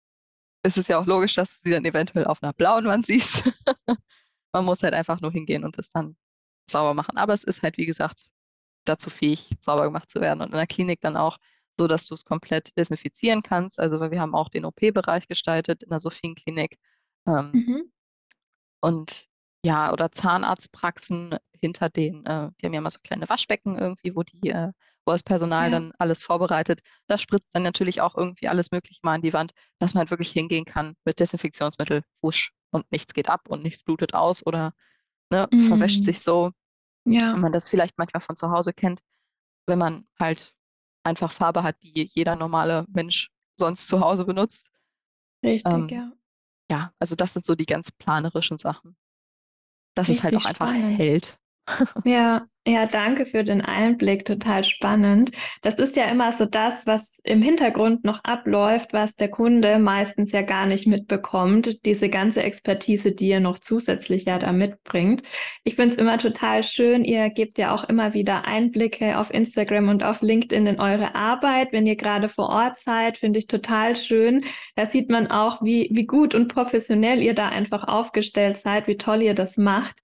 ist es ja auch logisch, dass du sie dann eventuell auf einer blauen Wand siehst. Man muss halt einfach nur hingehen und es dann sauber machen. Aber es ist halt, wie gesagt, dazu fähig, sauber gemacht zu werden. Und in der Klinik dann auch so, dass du es komplett desinfizieren kannst. Also, weil wir haben auch den OP-Bereich gestaltet in der Sophienklinik. Ähm, Mhm. und ja, oder Zahnarztpraxen hinter den, äh, die haben ja immer so kleine Waschbecken irgendwie, wo die, äh, wo das Personal Ja. dann alles vorbereitet. Da spritzt dann natürlich auch irgendwie alles Mögliche mal an die Wand, dass man halt wirklich hingehen kann mit Desinfektionsmittel, wusch und nichts geht ab und nichts blutet aus oder ne, verwäscht Mhm. sich so, Ja. wenn man das vielleicht manchmal von zu Hause kennt, wenn man halt einfach Farbe hat, die jeder normale Mensch sonst zu Hause benutzt. Richtig, Ähm, ja. ja, also das sind so die ganz planerischen Sachen. Dass es halt Richtig auch einfach spannend. hält. Ja, ja, danke für den Einblick, total spannend. Das ist ja immer so das, was im Hintergrund noch abläuft, was der Kunde meistens ja gar nicht mitbekommt, diese ganze Expertise, die ihr noch zusätzlich ja da mitbringt. Ich finde es immer total schön, ihr gebt ja auch immer wieder Einblicke auf Instagram und auf LinkedIn in eure Arbeit, wenn ihr gerade vor Ort seid, finde ich total schön. Da sieht man auch, wie, wie gut und professionell ihr da einfach aufgestellt seid, wie toll ihr das macht.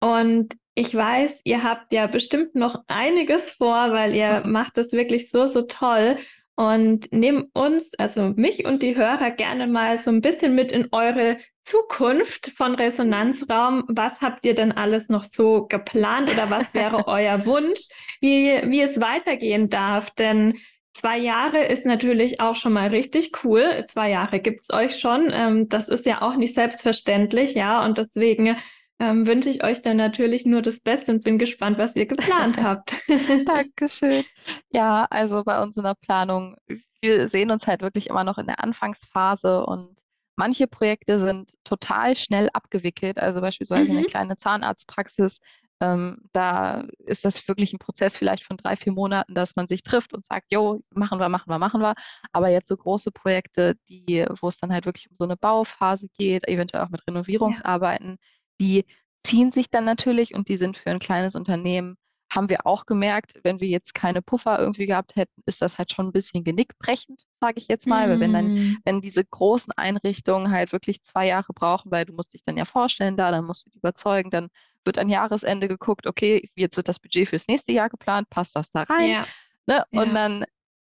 Und ich weiß, ihr habt ja bestimmt noch einiges vor, weil ihr macht das wirklich so, so toll. Und nehmt uns, also mich und die Hörer gerne mal so ein bisschen mit in eure Zukunft von Resonanzraum. Was habt ihr denn alles noch so geplant oder was wäre euer Wunsch, wie, wie es weitergehen darf? Denn zwei Jahre ist natürlich auch schon mal richtig cool. Zwei Jahre gibt's euch schon. Ähm, das ist ja auch nicht selbstverständlich, ja. Und deswegen ähm, wünsche ich euch dann natürlich nur das Beste und bin gespannt, was ihr geplant habt. Dankeschön. Ja, also bei uns in der Planung, wir sehen uns halt wirklich immer noch in der Anfangsphase und manche Projekte sind total schnell abgewickelt. Also beispielsweise eine Mhm. kleine Zahnarztpraxis. Ähm, da ist das wirklich ein Prozess vielleicht von drei, vier Monaten, dass man sich trifft und sagt, jo, machen wir, machen wir, machen wir. Aber jetzt so große Projekte, die, wo es dann halt wirklich um so eine Bauphase geht, eventuell auch mit Renovierungsarbeiten, die ziehen sich dann natürlich und die sind für ein kleines Unternehmen haben wir auch gemerkt, wenn wir jetzt keine Puffer irgendwie gehabt hätten, ist das halt schon ein bisschen genickbrechend, sage ich jetzt mal. Weil wenn dann, Mm. wenn diese großen Einrichtungen halt wirklich zwei Jahre brauchen, weil du musst dich dann ja vorstellen da, dann musst du die überzeugen, dann wird an Jahresende geguckt, okay, jetzt wird das Budget fürs nächste Jahr geplant, passt das da rein? Ja, Ne? Und Ja. dann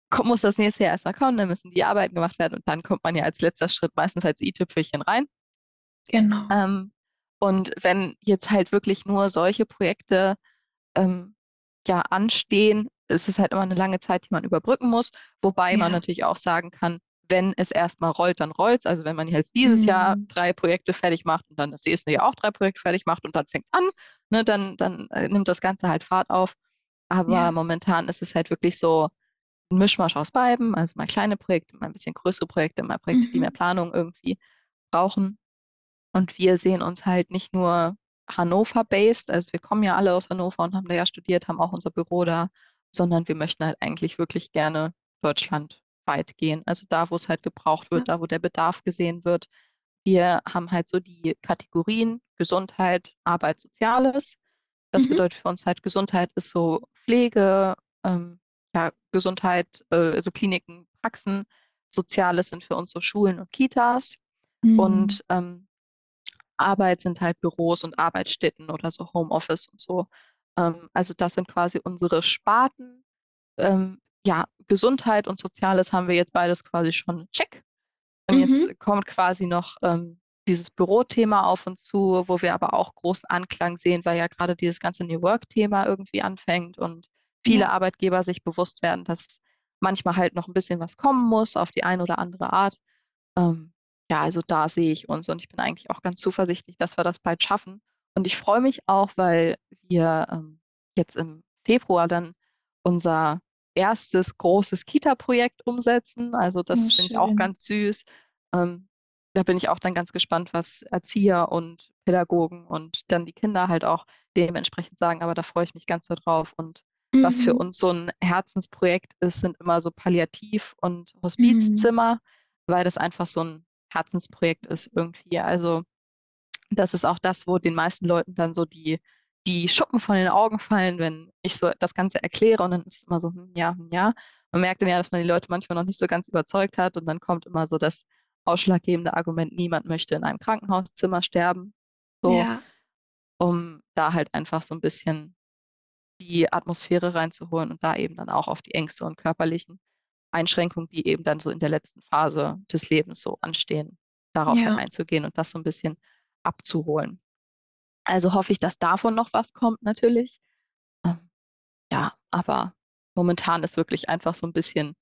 kommt, muss das nächste Jahr erstmal kommen, dann müssen die Arbeiten gemacht werden und dann kommt man ja als letzter Schritt meistens als i-Tüpfelchen rein. genau. Ähm, und wenn jetzt halt wirklich nur solche Projekte ähm, ja anstehen, ist es halt immer eine lange Zeit, die man überbrücken muss. Wobei man Ja. natürlich auch sagen kann, wenn es erstmal rollt, dann rollt es. Also wenn man jetzt dieses Jahr Mhm. drei Projekte fertig macht und dann das nächste Jahr auch drei Projekte fertig macht und dann fängt es an, ne, dann, dann äh, nimmt das Ganze halt Fahrt auf. Aber Ja. momentan ist es halt wirklich so ein Mischmasch aus beiden. Also mal kleine Projekte, mal ein bisschen größere Projekte, mal Projekte, die Mhm. mehr Planung irgendwie brauchen. Und wir sehen uns halt nicht nur Hannover-based, also wir kommen ja alle aus Hannover und haben da ja studiert, haben auch unser Büro da, sondern wir möchten halt eigentlich wirklich gerne deutschlandweit gehen. Also da, wo es halt gebraucht wird, Ja. da, wo der Bedarf gesehen wird. Wir haben halt so die Kategorien Gesundheit, Arbeit, Soziales. Das Mhm. bedeutet für uns halt, Gesundheit ist so Pflege, ähm, ja, Gesundheit, äh, also Kliniken, Praxen. Soziales sind für uns so Schulen und Kitas. Mm. Und ähm, Arbeit sind halt Büros und Arbeitsstätten oder so Homeoffice und so. Ähm, also das sind quasi unsere Sparten. Ähm, ja, Gesundheit und Soziales haben wir jetzt beides quasi schon check. Und Mhm. jetzt kommt quasi noch ähm, dieses Bürothema auf uns zu, wo wir aber auch großen Anklang sehen, weil ja gerade dieses ganze New Work-Thema irgendwie anfängt und viele Ja. Arbeitgeber sich bewusst werden, dass manchmal halt noch ein bisschen was kommen muss auf die eine oder andere Art. Ähm, ja, also da sehe ich uns und ich bin eigentlich auch ganz zuversichtlich, dass wir das bald schaffen. Und ich freue mich auch, weil wir ähm, jetzt im Februar dann unser erstes großes Kita-Projekt umsetzen. Also das Oh, finde ich auch ganz süß. Ähm, da bin ich auch dann ganz gespannt, was Erzieher und Pädagogen und dann die Kinder halt auch dementsprechend sagen. Aber da freue ich mich ganz so drauf. Und was für Mhm. uns so ein Herzensprojekt ist, sind immer so Palliativ- und Mhm. Hospizzimmer, weil das einfach so ein Herzensprojekt ist irgendwie. Also das ist auch das, wo den meisten Leuten dann so die, die Schuppen von den Augen fallen, wenn ich so das Ganze erkläre und dann ist es immer so, hm, ja, hm, ja. Man merkt dann ja, dass man die Leute manchmal noch nicht so ganz überzeugt hat und dann kommt immer so das ausschlaggebende Argument, niemand möchte in einem Krankenhauszimmer sterben. So, Ja, um da halt einfach so ein bisschen die Atmosphäre reinzuholen und da eben dann auch auf die Ängste und körperlichen Einschränkungen, die eben dann so in der letzten Phase des Lebens so anstehen, darauf ja. einzugehen und das so ein bisschen abzuholen. Also hoffe ich, dass davon noch was kommt, natürlich. Ähm, ja, aber momentan ist wirklich einfach so ein bisschen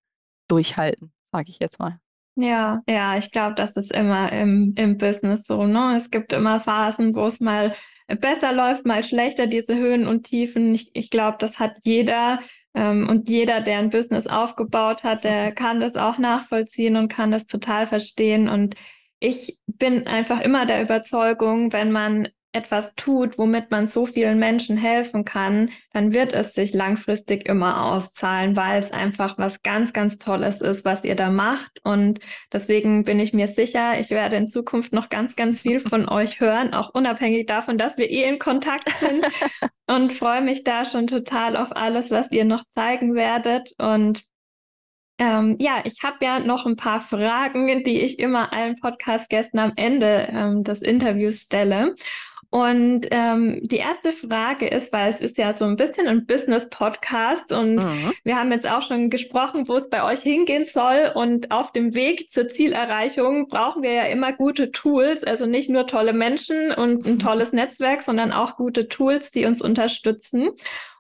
durchhalten, sage ich jetzt mal. Ja, ja, ich glaube, das ist immer im, im Business so, ne? Es gibt immer Phasen, wo es mal besser läuft, mal schlechter, diese Höhen und Tiefen. Ich, ich glaube, das hat jeder. Ähm, und jeder, der ein Business aufgebaut hat, der kann das auch nachvollziehen und kann das total verstehen. Und ich bin einfach immer der Überzeugung, wenn man etwas tut, womit man so vielen Menschen helfen kann, dann wird es sich langfristig immer auszahlen, weil es einfach was ganz, ganz Tolles ist, was ihr da macht. Und deswegen bin ich mir sicher, ich werde in Zukunft noch ganz, ganz viel von euch hören, auch unabhängig davon, dass wir eh in Kontakt sind. Und freue mich da schon total auf alles, was ihr noch zeigen werdet. Und ähm, ja, ich habe ja noch ein paar Fragen, die ich immer allen Podcast-Gästen am Ende ähm, des Interviews stelle. Und ähm, die erste Frage ist, weil es ist ja so ein bisschen ein Business-Podcast und Mhm. wir haben jetzt auch schon gesprochen, wo es bei euch hingehen soll. Und auf dem Weg zur Zielerreichung brauchen wir ja immer gute Tools, also nicht nur tolle Menschen und ein tolles Netzwerk, sondern auch gute Tools, die uns unterstützen.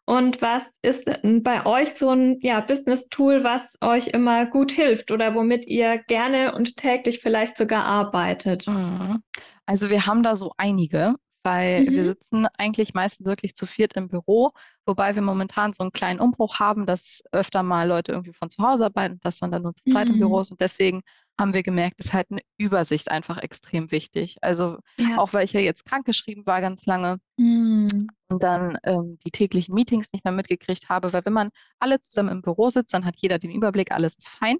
Und was ist bei euch so ein ja, Business-Tool, was euch immer gut hilft oder womit ihr gerne und täglich vielleicht sogar arbeitet? Mhm. Also wir haben da so einige, weil wir Mhm. sitzen eigentlich meistens wirklich zu viert im Büro, wobei wir momentan so einen kleinen Umbruch haben, dass öfter mal Leute irgendwie von zu Hause arbeiten, dass man dann nur zu zweit im Büro Mhm. ist. Und deswegen haben wir gemerkt, ist halt eine Übersicht einfach extrem wichtig. Also Ja. auch weil ich ja jetzt krankgeschrieben war ganz lange Mhm. und dann ähm, die täglichen Meetings nicht mehr mitgekriegt habe, weil wenn man alle zusammen im Büro sitzt, dann hat jeder den Überblick, alles ist fein.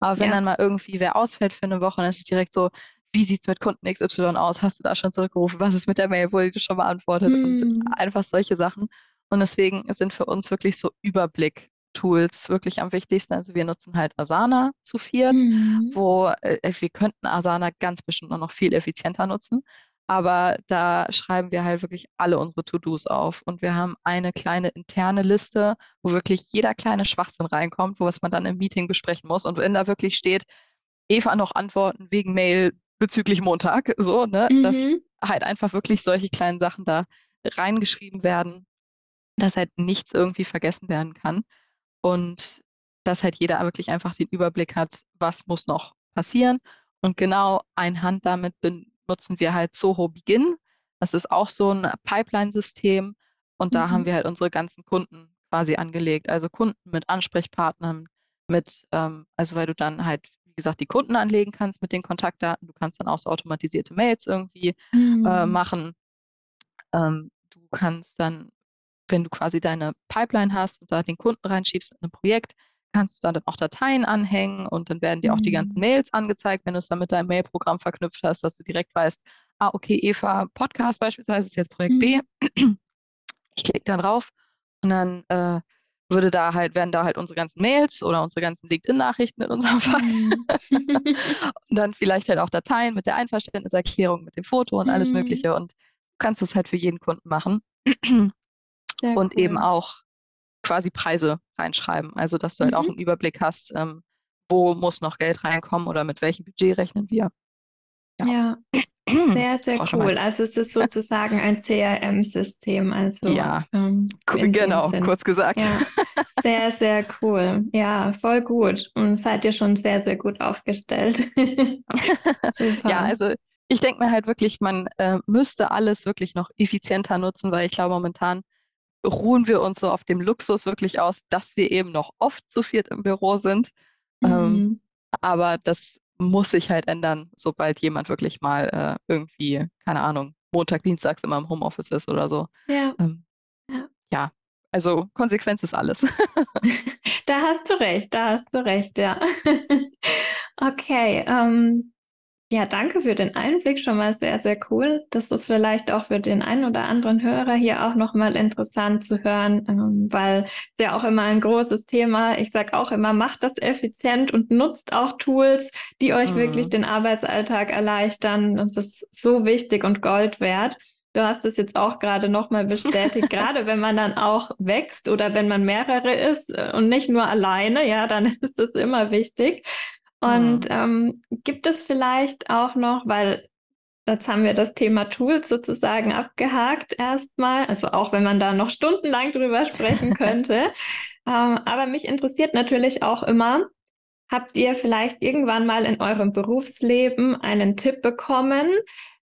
Aber wenn Ja. dann mal irgendwie wer ausfällt für eine Woche, dann ist es direkt so, wie sieht es mit Kunden XY aus? Hast du da schon zurückgerufen? Was ist mit der Mail? Wurde schon beantwortet? Und Mhm. einfach solche Sachen. Und deswegen sind für uns wirklich so Überblick-Tools wirklich am wichtigsten. Also wir nutzen halt Asana zu viert, Mhm. wo äh, wir könnten Asana ganz bestimmt noch viel effizienter nutzen. Aber da schreiben wir halt wirklich alle unsere To-Dos auf. Und wir haben eine kleine interne Liste, wo wirklich jeder kleine Schwachsinn reinkommt, wo was man dann im Meeting besprechen muss. Und wenn da wirklich steht, Eva noch antworten wegen Mail bezüglich Montag, so, ne, dass Mhm. halt einfach wirklich solche kleinen Sachen da reingeschrieben werden, dass halt nichts irgendwie vergessen werden kann. Und dass halt jeder wirklich einfach den Überblick hat, was muss noch passieren. Und genau einhand damit benutzen wir halt Soho Begin. Das ist auch so ein Pipeline-System. Und da haben Mhm. wir halt unsere ganzen Kunden quasi angelegt. Also Kunden mit Ansprechpartnern, mit, ähm, also weil du dann halt, gesagt, die Kunden anlegen kannst mit den Kontaktdaten. Du kannst dann auch so automatisierte Mails irgendwie äh, Mhm. machen. Ähm, du kannst dann, wenn du quasi deine Pipeline hast und da den Kunden reinschiebst mit einem Projekt, kannst du dann auch Dateien anhängen und dann werden dir auch die ganzen Mhm. Mails angezeigt, wenn du es dann mit deinem Mailprogramm verknüpft hast, dass du direkt weißt, ah, okay, Eva, Podcast beispielsweise ist jetzt Projekt B. Mhm. Ich klicke da drauf und dann äh, würde da halt, werden da halt unsere ganzen Mails oder unsere ganzen LinkedIn-Nachrichten in unserem Fall Mhm. und dann vielleicht halt auch Dateien mit der Einverständniserklärung, mit dem Foto und alles Mhm. Mögliche. Und du kannst es halt für jeden Kunden machen Sehr und eben cool. auch quasi Preise reinschreiben. Also, dass du halt auch Mhm. einen Überblick hast, ähm, wo muss noch Geld reinkommen oder mit welchem Budget rechnen wir. Ja. Ja, sehr, sehr Frau cool. Also es ist sozusagen ein CRM-System, also Ja, ähm, genau, kurz gesagt. Ja, sehr, sehr cool. Ja, voll gut. Und seid ihr schon sehr, sehr gut aufgestellt. Ja, Super. also ich denke mir halt wirklich, man äh, müsste alles wirklich noch effizienter nutzen, weil ich glaube momentan ruhen wir uns so auf dem Luxus wirklich aus, dass wir eben noch oft zu viert im Büro sind. Ähm, mhm. Ähm, aber das muss sich halt ändern, sobald jemand wirklich mal äh, irgendwie, keine Ahnung, Montag, Dienstags immer im Homeoffice ist oder so. Ja. Ähm, ja. ja. Also Konsequenz ist alles. da hast du recht, da hast du recht, ja. okay, ähm, ja, danke für den Einblick, schon mal sehr, sehr cool. Das ist vielleicht auch für den einen oder anderen Hörer hier auch nochmal interessant zu hören, ähm, weil es ja auch immer ein großes Thema. Ich sage auch immer, macht das effizient und nutzt auch Tools, die euch mhm. wirklich den Arbeitsalltag erleichtern. Das ist so wichtig und Gold wert. Du hast es jetzt auch gerade nochmal bestätigt, gerade wenn man dann auch wächst oder wenn man mehrere ist äh, und nicht nur alleine, ja, dann ist es immer wichtig. Und ähm, gibt es vielleicht auch noch, weil jetzt haben wir das Thema Tools sozusagen abgehakt erstmal, also auch wenn man da noch stundenlang drüber sprechen könnte. ähm, aber mich interessiert natürlich auch immer, habt ihr vielleicht irgendwann mal in eurem Berufsleben einen Tipp bekommen,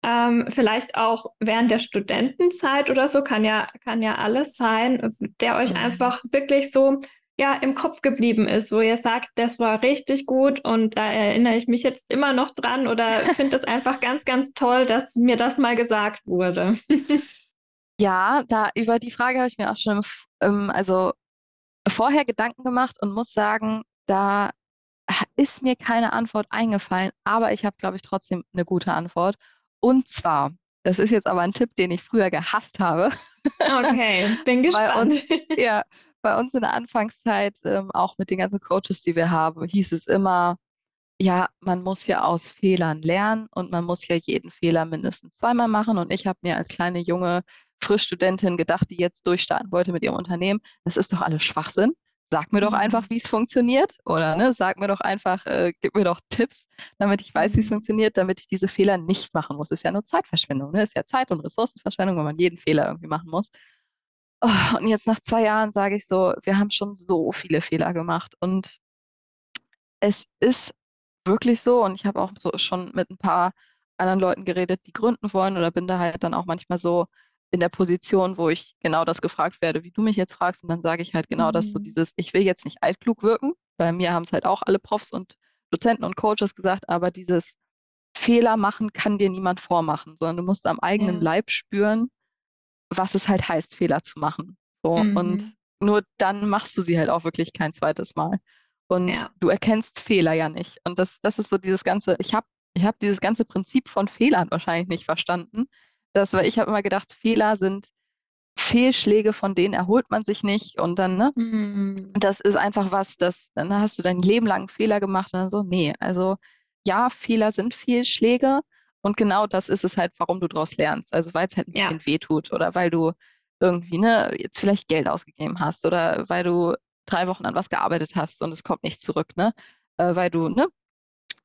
ähm, vielleicht auch während der Studentenzeit oder so, kann ja, kann ja alles sein, der euch mhm. einfach wirklich so ja im Kopf geblieben ist, wo ihr sagt, das war richtig gut und da erinnere ich mich jetzt immer noch dran oder finde es einfach ganz, ganz toll, dass mir das mal gesagt wurde. ja, da über die Frage habe ich mir auch schon ähm, also vorher Gedanken gemacht und muss sagen, da ist mir keine Antwort eingefallen, aber ich habe, glaube ich, trotzdem eine gute Antwort. Und zwar, das ist jetzt aber ein Tipp, den ich früher gehasst habe. Okay, bin gespannt. Uns, ja, bei uns in der Anfangszeit, ähm, auch mit den ganzen Coaches, die wir haben, hieß es immer, ja, man muss ja aus Fehlern lernen und man muss ja jeden Fehler mindestens zweimal machen. Und ich habe mir als kleine junge Frischstudentin gedacht, die jetzt durchstarten wollte mit ihrem Unternehmen, das ist doch alles Schwachsinn. Sag mir doch einfach, mhm. wie es funktioniert. Oder ne, sag mir doch einfach, äh, gib mir doch Tipps, damit ich weiß, wie es mhm. funktioniert, damit ich diese Fehler nicht machen muss. Ist ja nur Zeitverschwendung. Ne? Ist ja Zeit- und Ressourcenverschwendung, wenn man jeden Fehler irgendwie machen muss. Oh, und jetzt nach zwei Jahren sage ich so, wir haben schon so viele Fehler gemacht. Und es ist wirklich so, und ich habe auch so schon mit ein paar anderen Leuten geredet, die gründen wollen, oder bin da halt dann auch manchmal so in der Position, wo ich genau das gefragt werde, wie du mich jetzt fragst. Und dann sage ich halt genau mhm. das, so mhm. dieses, ich will jetzt nicht altklug wirken. Bei mir haben es halt auch alle Profs und Dozenten und Coaches gesagt, aber dieses Fehler machen kann dir niemand vormachen, sondern du musst am eigenen ja. Leib spüren, was es halt heißt, Fehler zu machen. So, mhm. und nur dann machst du sie halt auch wirklich kein zweites Mal. Und ja. du erkennst Fehler ja nicht. Und das, das ist so dieses ganze, ich habe ich hab dieses ganze Prinzip von Fehlern wahrscheinlich nicht verstanden. Das, weil ich habe immer gedacht, Fehler sind Fehlschläge, von denen erholt man sich nicht. Und dann, ne, mhm. das ist einfach was, das, dann hast du dein Leben lang Fehler gemacht und dann so, nee, also ja, Fehler sind Fehlschläge, und genau das ist es halt, warum du daraus lernst. Also weil es halt ein bisschen ja. wehtut oder weil du irgendwie, ne, jetzt vielleicht Geld ausgegeben hast oder weil du drei Wochen an was gearbeitet hast und es kommt nicht zurück, ne? Äh, weil du, ne?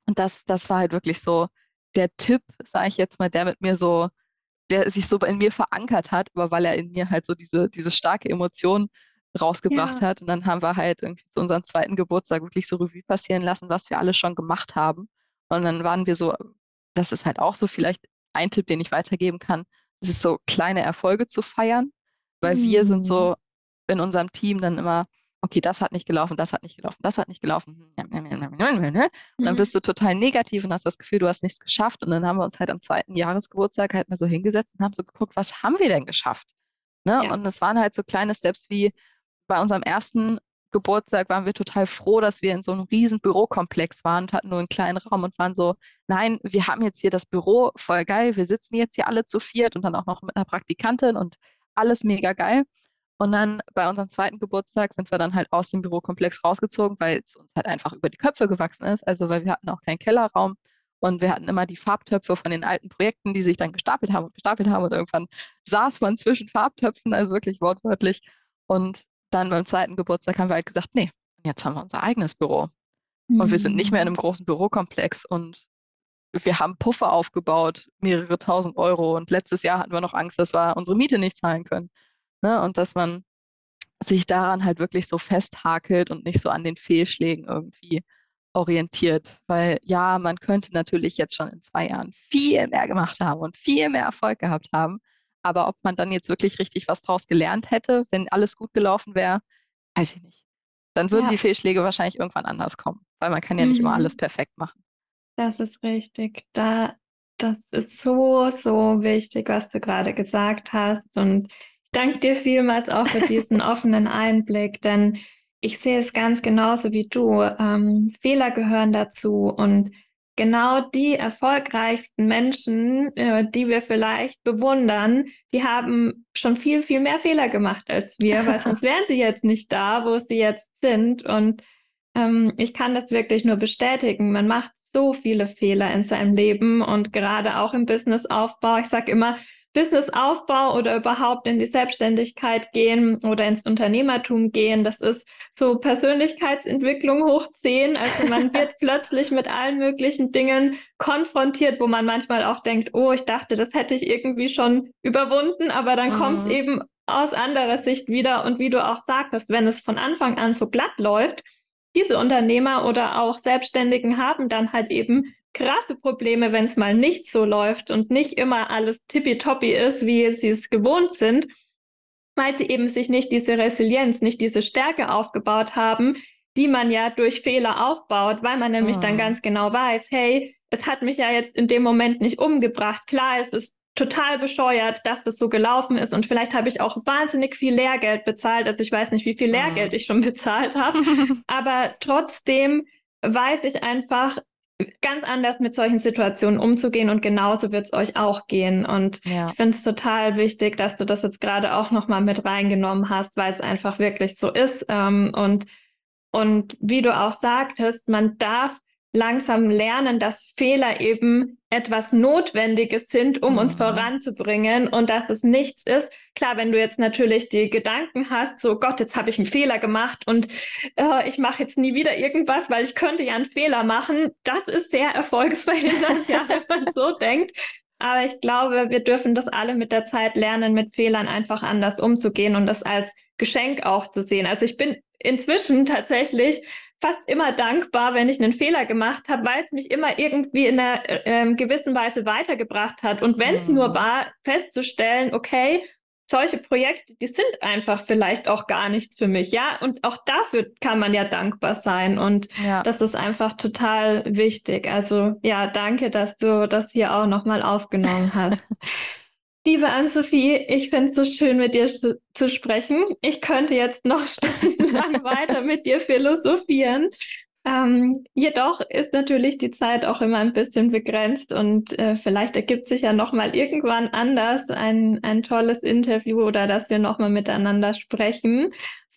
Und das, das war halt wirklich so der Tipp, sage ich jetzt mal, der mit mir so, der sich so in mir verankert hat, aber weil er in mir halt so diese, diese starke Emotion rausgebracht ja. hat. Und dann haben wir halt irgendwie zu unserem zweiten Geburtstag wirklich so Revue passieren lassen, was wir alle schon gemacht haben. Und dann waren wir so das ist halt auch so vielleicht ein Tipp, den ich weitergeben kann. Es ist so kleine Erfolge zu feiern, weil mhm. wir sind so mhm. in unserem Team dann immer, okay, das hat nicht gelaufen, das hat nicht gelaufen, das hat nicht gelaufen. Und dann mhm. bist du total negativ und hast das Gefühl, du hast nichts geschafft. Und dann haben wir uns halt am zweiten Jahresgeburtstag halt mal so hingesetzt und haben so geguckt, was haben wir denn geschafft? Ne? Ja. Und es waren halt so kleine Steps wie bei unserem ersten Geburtstag waren wir total froh, dass wir in so einem riesen Bürokomplex waren und hatten nur einen kleinen Raum und waren so, nein, wir haben jetzt hier das Büro, voll geil, wir sitzen jetzt hier alle zu viert und dann auch noch mit einer Praktikantin und alles mega geil. Und dann bei unserem zweiten Geburtstag sind wir dann halt aus dem Bürokomplex rausgezogen, weil es uns halt einfach über die Köpfe gewachsen ist. Also weil wir hatten auch keinen Kellerraum und wir hatten immer die Farbtöpfe von den alten Projekten, die sich dann gestapelt haben und gestapelt haben und irgendwann saß man zwischen Farbtöpfen, also wirklich wortwörtlich. Und dann beim zweiten Geburtstag haben wir halt gesagt, nee, jetzt haben wir unser eigenes Büro. Mhm. Und wir sind nicht mehr in einem großen Bürokomplex und wir haben Puffer aufgebaut, mehrere tausend Euro. Und letztes Jahr hatten wir noch Angst, dass wir unsere Miete nicht zahlen können. Ne? Und dass man sich daran halt wirklich so festhakelt und nicht so an den Fehlschlägen irgendwie orientiert. Weil ja, man könnte natürlich jetzt schon in zwei Jahren viel mehr gemacht haben und viel mehr Erfolg gehabt haben. Aber ob man dann jetzt wirklich richtig was draus gelernt hätte, wenn alles gut gelaufen wäre, weiß ich nicht. Dann würden ja. die Fehlschläge wahrscheinlich irgendwann anders kommen, weil man kann ja nicht mhm. immer alles perfekt machen. Das ist richtig. Da, das ist so, so wichtig, was du gerade gesagt hast. Und ich danke dir vielmals auch für diesen offenen Einblick, denn ich sehe es ganz genauso wie du. Ähm, Fehler gehören dazu und genau die erfolgreichsten Menschen, äh, die wir vielleicht bewundern, die haben schon viel, viel mehr Fehler gemacht als wir, weil sonst wären sie jetzt nicht da, wo sie jetzt sind. Und ähm, ich kann das wirklich nur bestätigen. Man macht so viele Fehler in seinem Leben und gerade auch im Businessaufbau. Ich sage immer, Businessaufbau oder überhaupt in die Selbstständigkeit gehen oder ins Unternehmertum gehen, das ist so Persönlichkeitsentwicklung hoch 10. Also man wird plötzlich mit allen möglichen Dingen konfrontiert, wo man manchmal auch denkt, oh, ich dachte, das hätte ich irgendwie schon überwunden, aber dann mhm. kommt es eben aus anderer Sicht wieder. Und wie du auch sagtest, wenn es von Anfang an so glatt läuft, diese Unternehmer oder auch Selbstständigen haben dann halt eben krasse Probleme, wenn es mal nicht so läuft und nicht immer alles tippitoppi ist, wie sie es gewohnt sind, weil sie eben sich nicht diese Resilienz, nicht diese Stärke aufgebaut haben, die man ja durch Fehler aufbaut, weil man nämlich oh. dann mhm. ganz genau weiß, hey, es hat mich ja jetzt in dem Moment nicht umgebracht. Klar, es ist total bescheuert, dass das so gelaufen ist und vielleicht habe ich auch wahnsinnig viel Lehrgeld bezahlt. Also ich weiß nicht, wie viel mhm. Lehrgeld ich schon bezahlt habe, aber trotzdem weiß ich einfach, ganz anders mit solchen Situationen umzugehen und genauso wird es euch auch gehen. Und ja. ich finde es total wichtig, dass du das jetzt gerade auch nochmal mit reingenommen hast, weil es einfach wirklich so ist. Ähm, und, und wie du auch sagtest, man darf langsam lernen, dass Fehler eben etwas Notwendiges sind, um mhm. uns voranzubringen und dass es nichts ist. Klar, wenn du jetzt natürlich die Gedanken hast, so Gott, jetzt habe ich einen Fehler gemacht und äh, ich mache jetzt nie wieder irgendwas, weil ich könnte ja einen Fehler machen, das ist sehr erfolgsverhindernd, ja, wenn man so denkt. Aber ich glaube, wir dürfen das alle mit der Zeit lernen, mit Fehlern einfach anders umzugehen und das als Geschenk auch zu sehen. Also ich bin inzwischen tatsächlich fast immer dankbar, wenn ich einen Fehler gemacht habe, weil es mich immer irgendwie in einer äh, gewissen Weise weitergebracht hat. Und wenn es mhm. nur war, festzustellen, okay, solche Projekte, die sind einfach vielleicht auch gar nichts für mich, ja. Und auch dafür kann man ja dankbar sein. Und ja. das ist einfach total wichtig. Also ja, danke, dass du das hier auch nochmal aufgenommen hast. Liebe Ann-Sophie, ich finde es so schön, mit dir zu, zu sprechen. Ich könnte jetzt noch stundenlang weiter mit dir philosophieren. Ähm, jedoch ist natürlich die Zeit auch immer ein bisschen begrenzt und äh, vielleicht ergibt sich ja noch mal irgendwann anders ein, ein tolles Interview oder dass wir noch mal miteinander sprechen.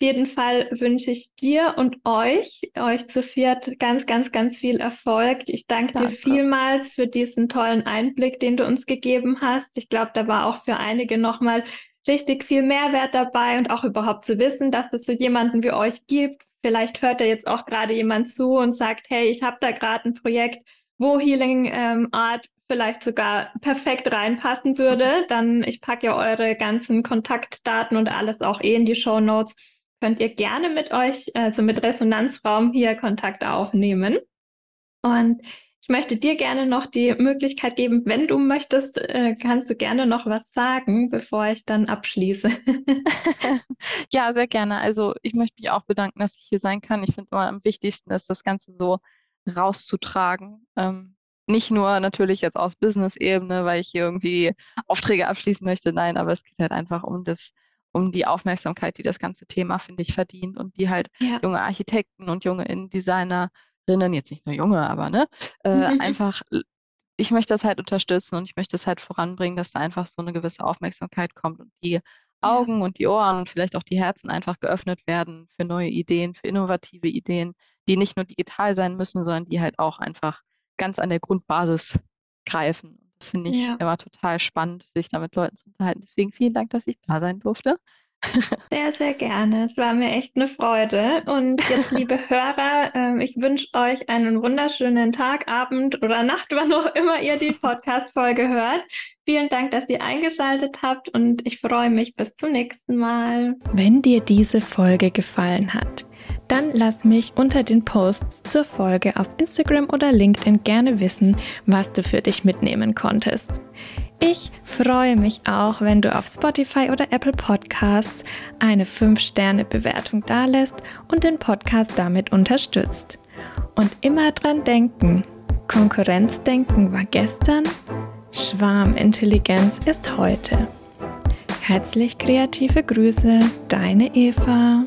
Auf jeden Fall wünsche ich dir und euch, euch zu viert, ganz, ganz, ganz viel Erfolg. Ich danke, danke. dir vielmals für diesen tollen Einblick, den du uns gegeben hast. Ich glaube, da war auch für einige nochmal richtig viel Mehrwert dabei und auch überhaupt zu wissen, dass es so jemanden wie euch gibt. Vielleicht hört da jetzt auch gerade jemand zu und sagt, hey, ich habe da gerade ein Projekt, wo Healing ähm, Art vielleicht sogar perfekt reinpassen würde. Dann, ich packe ja eure ganzen Kontaktdaten und alles auch eh in die Show Notes könnt ihr gerne mit euch, also mit Resonanzraum hier Kontakt aufnehmen. Und ich möchte dir gerne noch die Möglichkeit geben, wenn du möchtest, äh, kannst du gerne noch was sagen, bevor ich dann abschließe. ja, sehr gerne. Also ich möchte mich auch bedanken, dass ich hier sein kann. Ich finde immer am wichtigsten ist, das Ganze so rauszutragen. Ähm, nicht nur natürlich jetzt aus Business-Ebene, weil ich hier irgendwie Aufträge abschließen möchte, nein, aber es geht halt einfach um das um die Aufmerksamkeit, die das ganze Thema, finde ich, verdient und die halt ja. junge Architekten und junge Designerinnen, jetzt nicht nur junge, aber ne, äh, mhm. einfach, ich möchte das halt unterstützen und ich möchte es halt voranbringen, dass da einfach so eine gewisse Aufmerksamkeit kommt und die Augen ja. und die Ohren und vielleicht auch die Herzen einfach geöffnet werden für neue Ideen, für innovative Ideen, die nicht nur digital sein müssen, sondern die halt auch einfach ganz an der Grundbasis greifen. Das finde ich ja. immer total spannend, sich da mit Leuten zu unterhalten. Deswegen vielen Dank, dass ich da sein durfte. Sehr, sehr gerne. Es war mir echt eine Freude. Und jetzt, liebe Hörer, äh, ich wünsche euch einen wunderschönen Tag, Abend oder Nacht, wann auch immer ihr die Podcast-Folge hört. Vielen Dank, dass ihr eingeschaltet habt und ich freue mich bis zum nächsten Mal. Wenn dir diese Folge gefallen hat, dann lass mich unter den Posts zur Folge auf Instagram oder LinkedIn gerne wissen, was du für dich mitnehmen konntest. Ich freue mich auch, wenn du auf Spotify oder Apple Podcasts eine 5-Sterne-Bewertung dalässt und den Podcast damit unterstützt. Und immer dran denken, Konkurrenzdenken war gestern, Schwarmintelligenz ist heute. Herzlich kreative Grüße, deine Eva.